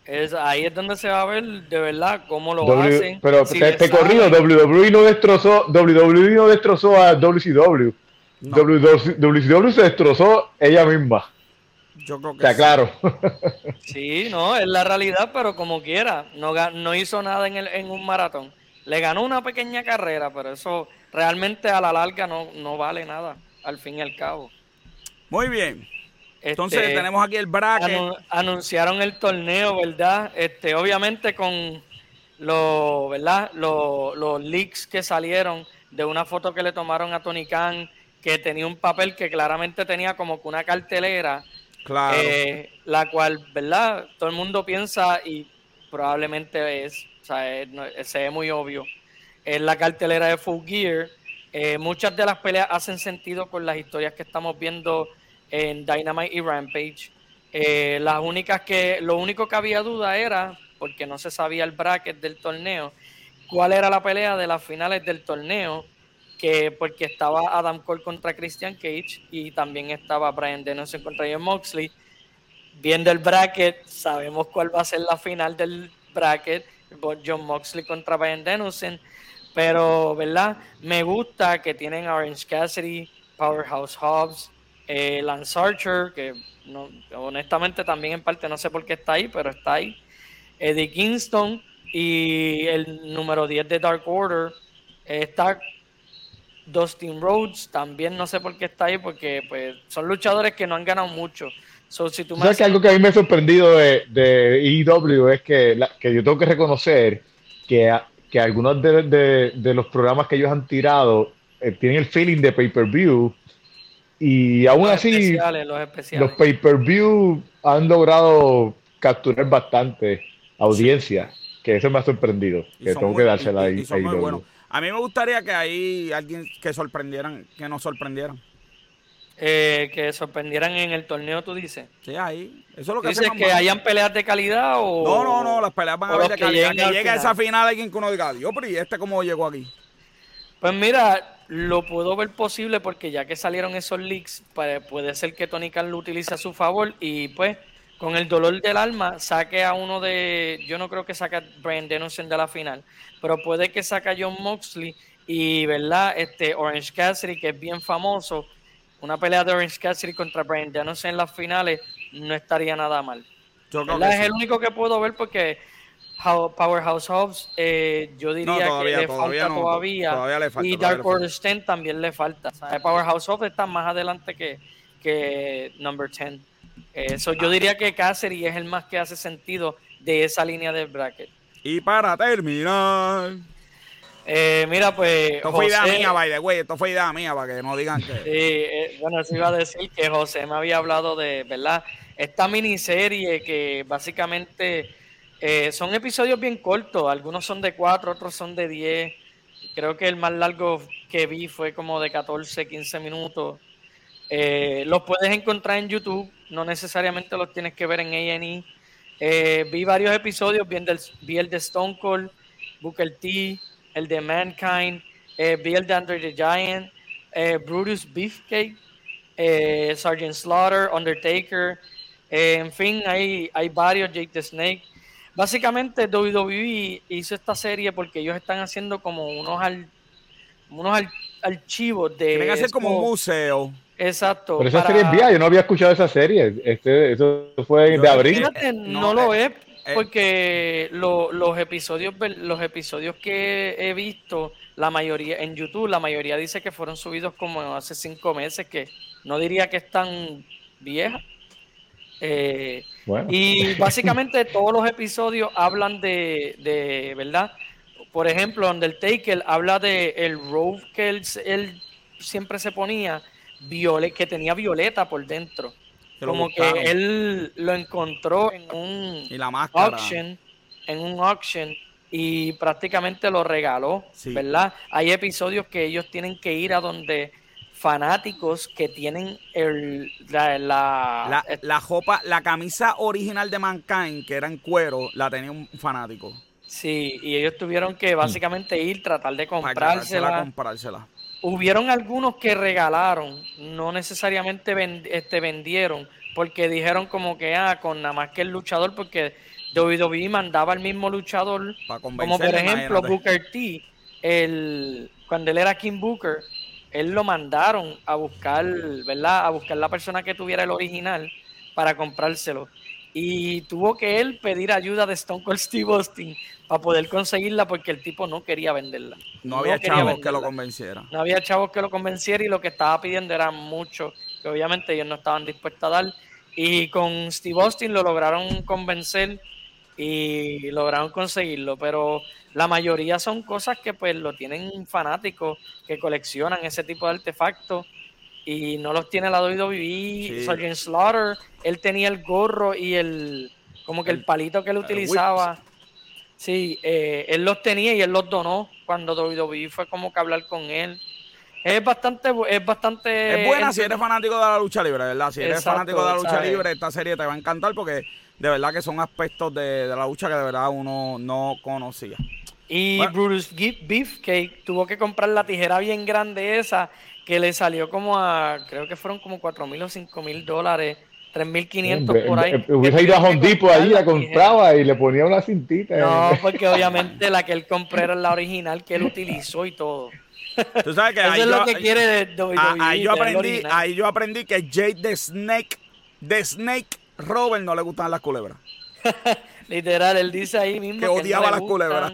Es, ahí es donde se va a ver de verdad cómo lo hacen. Pero te, te corrido, WWE no destrozó, WWE no destrozó a WCW. WCW se destrozó ella misma. Yo creo que claro. Sí, no, es la realidad, pero como quiera, no, no hizo nada en, el, en un maratón. Le ganó una pequeña carrera, pero eso realmente a la larga no, no vale nada, al fin y al cabo. Muy bien. Entonces este, tenemos aquí el bracket. anunciaron el torneo, ¿verdad? Este, obviamente con los, ¿verdad? Los, los leaks que salieron de una foto que le tomaron a Tony Khan, que tenía un papel que claramente tenía como que una cartelera Claro. Eh, la cual, ¿verdad? Todo el mundo piensa y probablemente es, o sea, se ve muy obvio. Es la cartelera de Full Gear. Eh, muchas de las peleas hacen sentido con las historias que estamos viendo en Dynamite y Rampage. Eh, las únicas que, lo único que había duda era, porque no se sabía el bracket del torneo, cuál era la pelea de las finales del torneo que porque estaba Adam Cole contra Christian Cage y también estaba Brian Dennison contra John Moxley. Viendo el bracket, sabemos cuál va a ser la final del bracket, John Moxley contra Brian Dennison, pero, ¿verdad? Me gusta que tienen Orange Cassidy, Powerhouse Hobbs, eh, Lance Archer, que no, honestamente también en parte no sé por qué está ahí, pero está ahí. Eddie Kingston y el número 10 de Dark Order. está Dustin Rhodes también no sé por qué está ahí, porque pues son luchadores que no han ganado mucho. si tú ¿Sabes que algo que a mí me ha sorprendido de, de EW es que, que yo tengo que reconocer que, que algunos de, de, los programas que ellos han tirado eh, tienen el feeling de pay-per-view y aún así los, los pay-per-view han logrado capturar bastante audiencia, que eso me ha sorprendido, que tengo que dársela ahí. A mí me gustaría que ahí alguien que sorprendieran, que nos sorprendieran. Eh, que sorprendieran en el torneo, tú dices. Sí, ahí. Eso es lo que ¿Dices que hayan peleas de calidad o.? No, no, no, las peleas van a haber de calidad. Que llegue a esa final alguien que uno diga, Dios, pero ¿y este cómo llegó aquí? Pues mira, lo puedo ver posible porque ya que salieron esos leaks, pues puede ser que Tony Khan lo utilice a su favor y pues con el dolor del alma saque a uno de, yo no creo que saque a Brian Dennison de la final, pero puede que saque a John Moxley y, ¿verdad? Este Orange Cassidy, que es bien famoso, una pelea de Orange Cassidy contra Brian Dennison en las finales no estaría nada mal. Yo es el único que puedo ver porque Powerhouse Hobbs, eh, yo diría que le falta todavía, y Dark Order también le falta. Powerhouse Hobbs está más adelante que, que Number 10. Eso yo diría que Cassidy es el más que hace sentido de esa línea del bracket. Y para terminar. Eh, mira, pues. Esto fue idea mía, by the way. Esto fue idea mía para que no digan que. Sí, eh, bueno, eso iba a decir que José me había hablado de, ¿verdad? Esta miniserie que básicamente eh, son episodios bien cortos. Algunos son de 4, otros son de 10. Creo que el más largo que vi fue como de 14, 15 minutos. los puedes encontrar en YouTube no necesariamente los tienes que ver en A&E. Eh, vi varios episodios, vi el, vi el, de Stone Cold, Booker T, el de Mankind, eh, vi el de Andre the Giant, eh, Brutus Beefcake, eh, Sergeant Slaughter, Undertaker, en fin, hay, hay varios, Jake the Snake. Básicamente WWE hizo esta serie porque ellos están haciendo como unos, unos archivos de... Quieren hacer como un museo Exacto. Pero esa serie es vía, yo no había escuchado esa serie. Este, eso fue de abril. no, lo es, porque los episodios los episodios que he visto, la mayoría en YouTube, la mayoría dice que fueron subidos como hace cinco meses, que no diría que están viejas. Eh, y básicamente todos los episodios hablan de, de, ¿verdad? Por ejemplo, Undertaker habla de el robe que él, siempre se ponía, que tenía violeta por dentro. Como que él lo encontró en un auction, en un auction y prácticamente lo regaló, ¿verdad? Hay episodios que ellos tienen que ir a donde fanáticos que tienen el, la, la, la, jopa, la camisa original de Mankind, que era en cuero, la tenía un fanático. Sí, y ellos tuvieron que básicamente ir, tratar de comprársela. comprársela. Hubieron algunos que regalaron, no necesariamente este, vendieron, porque dijeron como que, ah, con nada más que el luchador, porque WWE mandaba al mismo luchador, como por ejemplo Booker T, el, cuando él era King Booker, él lo mandaron a buscar, ¿verdad? A buscar la persona que tuviera el original para comprárselo. Y tuvo que él pedir ayuda de Stone Cold Steve Austin para poder conseguirla porque el tipo no quería venderla. No, había chavos que lo convenciera. No había chavos que lo convenciera y lo que estaba pidiendo era mucho que obviamente ellos no estaban dispuestos a dar. Y con Steve Austin lo lograron convencer y lograron conseguirlo, pero la mayoría son cosas que pues lo tienen fanáticos que coleccionan ese tipo de artefactos y no los tiene la WWE, sí. Sergeant Slaughter, él tenía el gorro y el como que el, palito que él utilizaba. Sí, eh, él los tenía y él los donó cuando WWE fue como que hablar con él. Es bastante, es bastante. Es buena si eres fanático de la lucha libre, ¿verdad? Si eres fanático de la lucha libre, esta serie te va a encantar porque de verdad que son aspectos de, la lucha que de verdad uno no conocía. Y Bruce Beefcake tuvo que comprar la tijera bien grande esa, que le salió como a, creo que fueron como 4 mil o 5 mil dólares, 3 mil 500 por ahí. Hubiese ido a Home ahí, la compraba y le ponía una cintita. No, porque obviamente la que él compró era la original que él utilizó y todo. Tú sabes que Eso es lo que quiere de, ahí, yo aprendí, ahí yo aprendí que Jade the Snake, The Snake Robert no le gustaban las culebras. Literal, él dice ahí mismo que odiaba las culebras.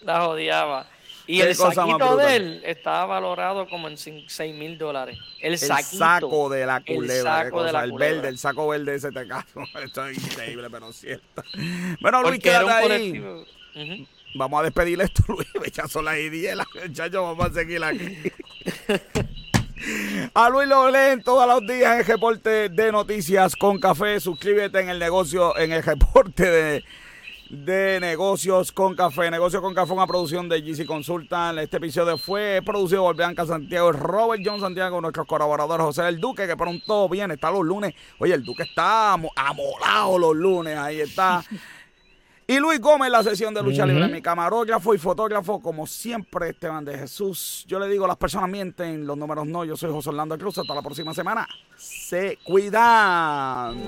Las odiaba. Y el saquito de él estaba valorado como en 6 mil dólares. El, saco de la culebra. El, saco de la el verde, el saco verde ese te caso. Esto es increíble, pero cierto. Bueno, Luis, quédate ahí. Vamos a despedir esto, Luis. Ya son las 10, muchachos. Vamos a seguir aquí. A Luis lo leen todos los días en el reporte de noticias con café. Suscríbete en el negocio, en el reporte de, de negocios con café. Negocio con café, una producción de GC Consultan. Este episodio fue producido por Bianca Santiago Robert John Santiago, nuestros colaboradores José el Duque, que pronto viene, está los lunes. Oye, el Duque está amolado los lunes, ahí está. Y Luis Gómez, la sesión de lucha libre, mi camarógrafo y fotógrafo, como siempre, Esteban de Jesús. Yo le digo, las personas mienten, los números no. Yo soy José Orlando Cruz. Hasta la próxima semana. Se cuidan.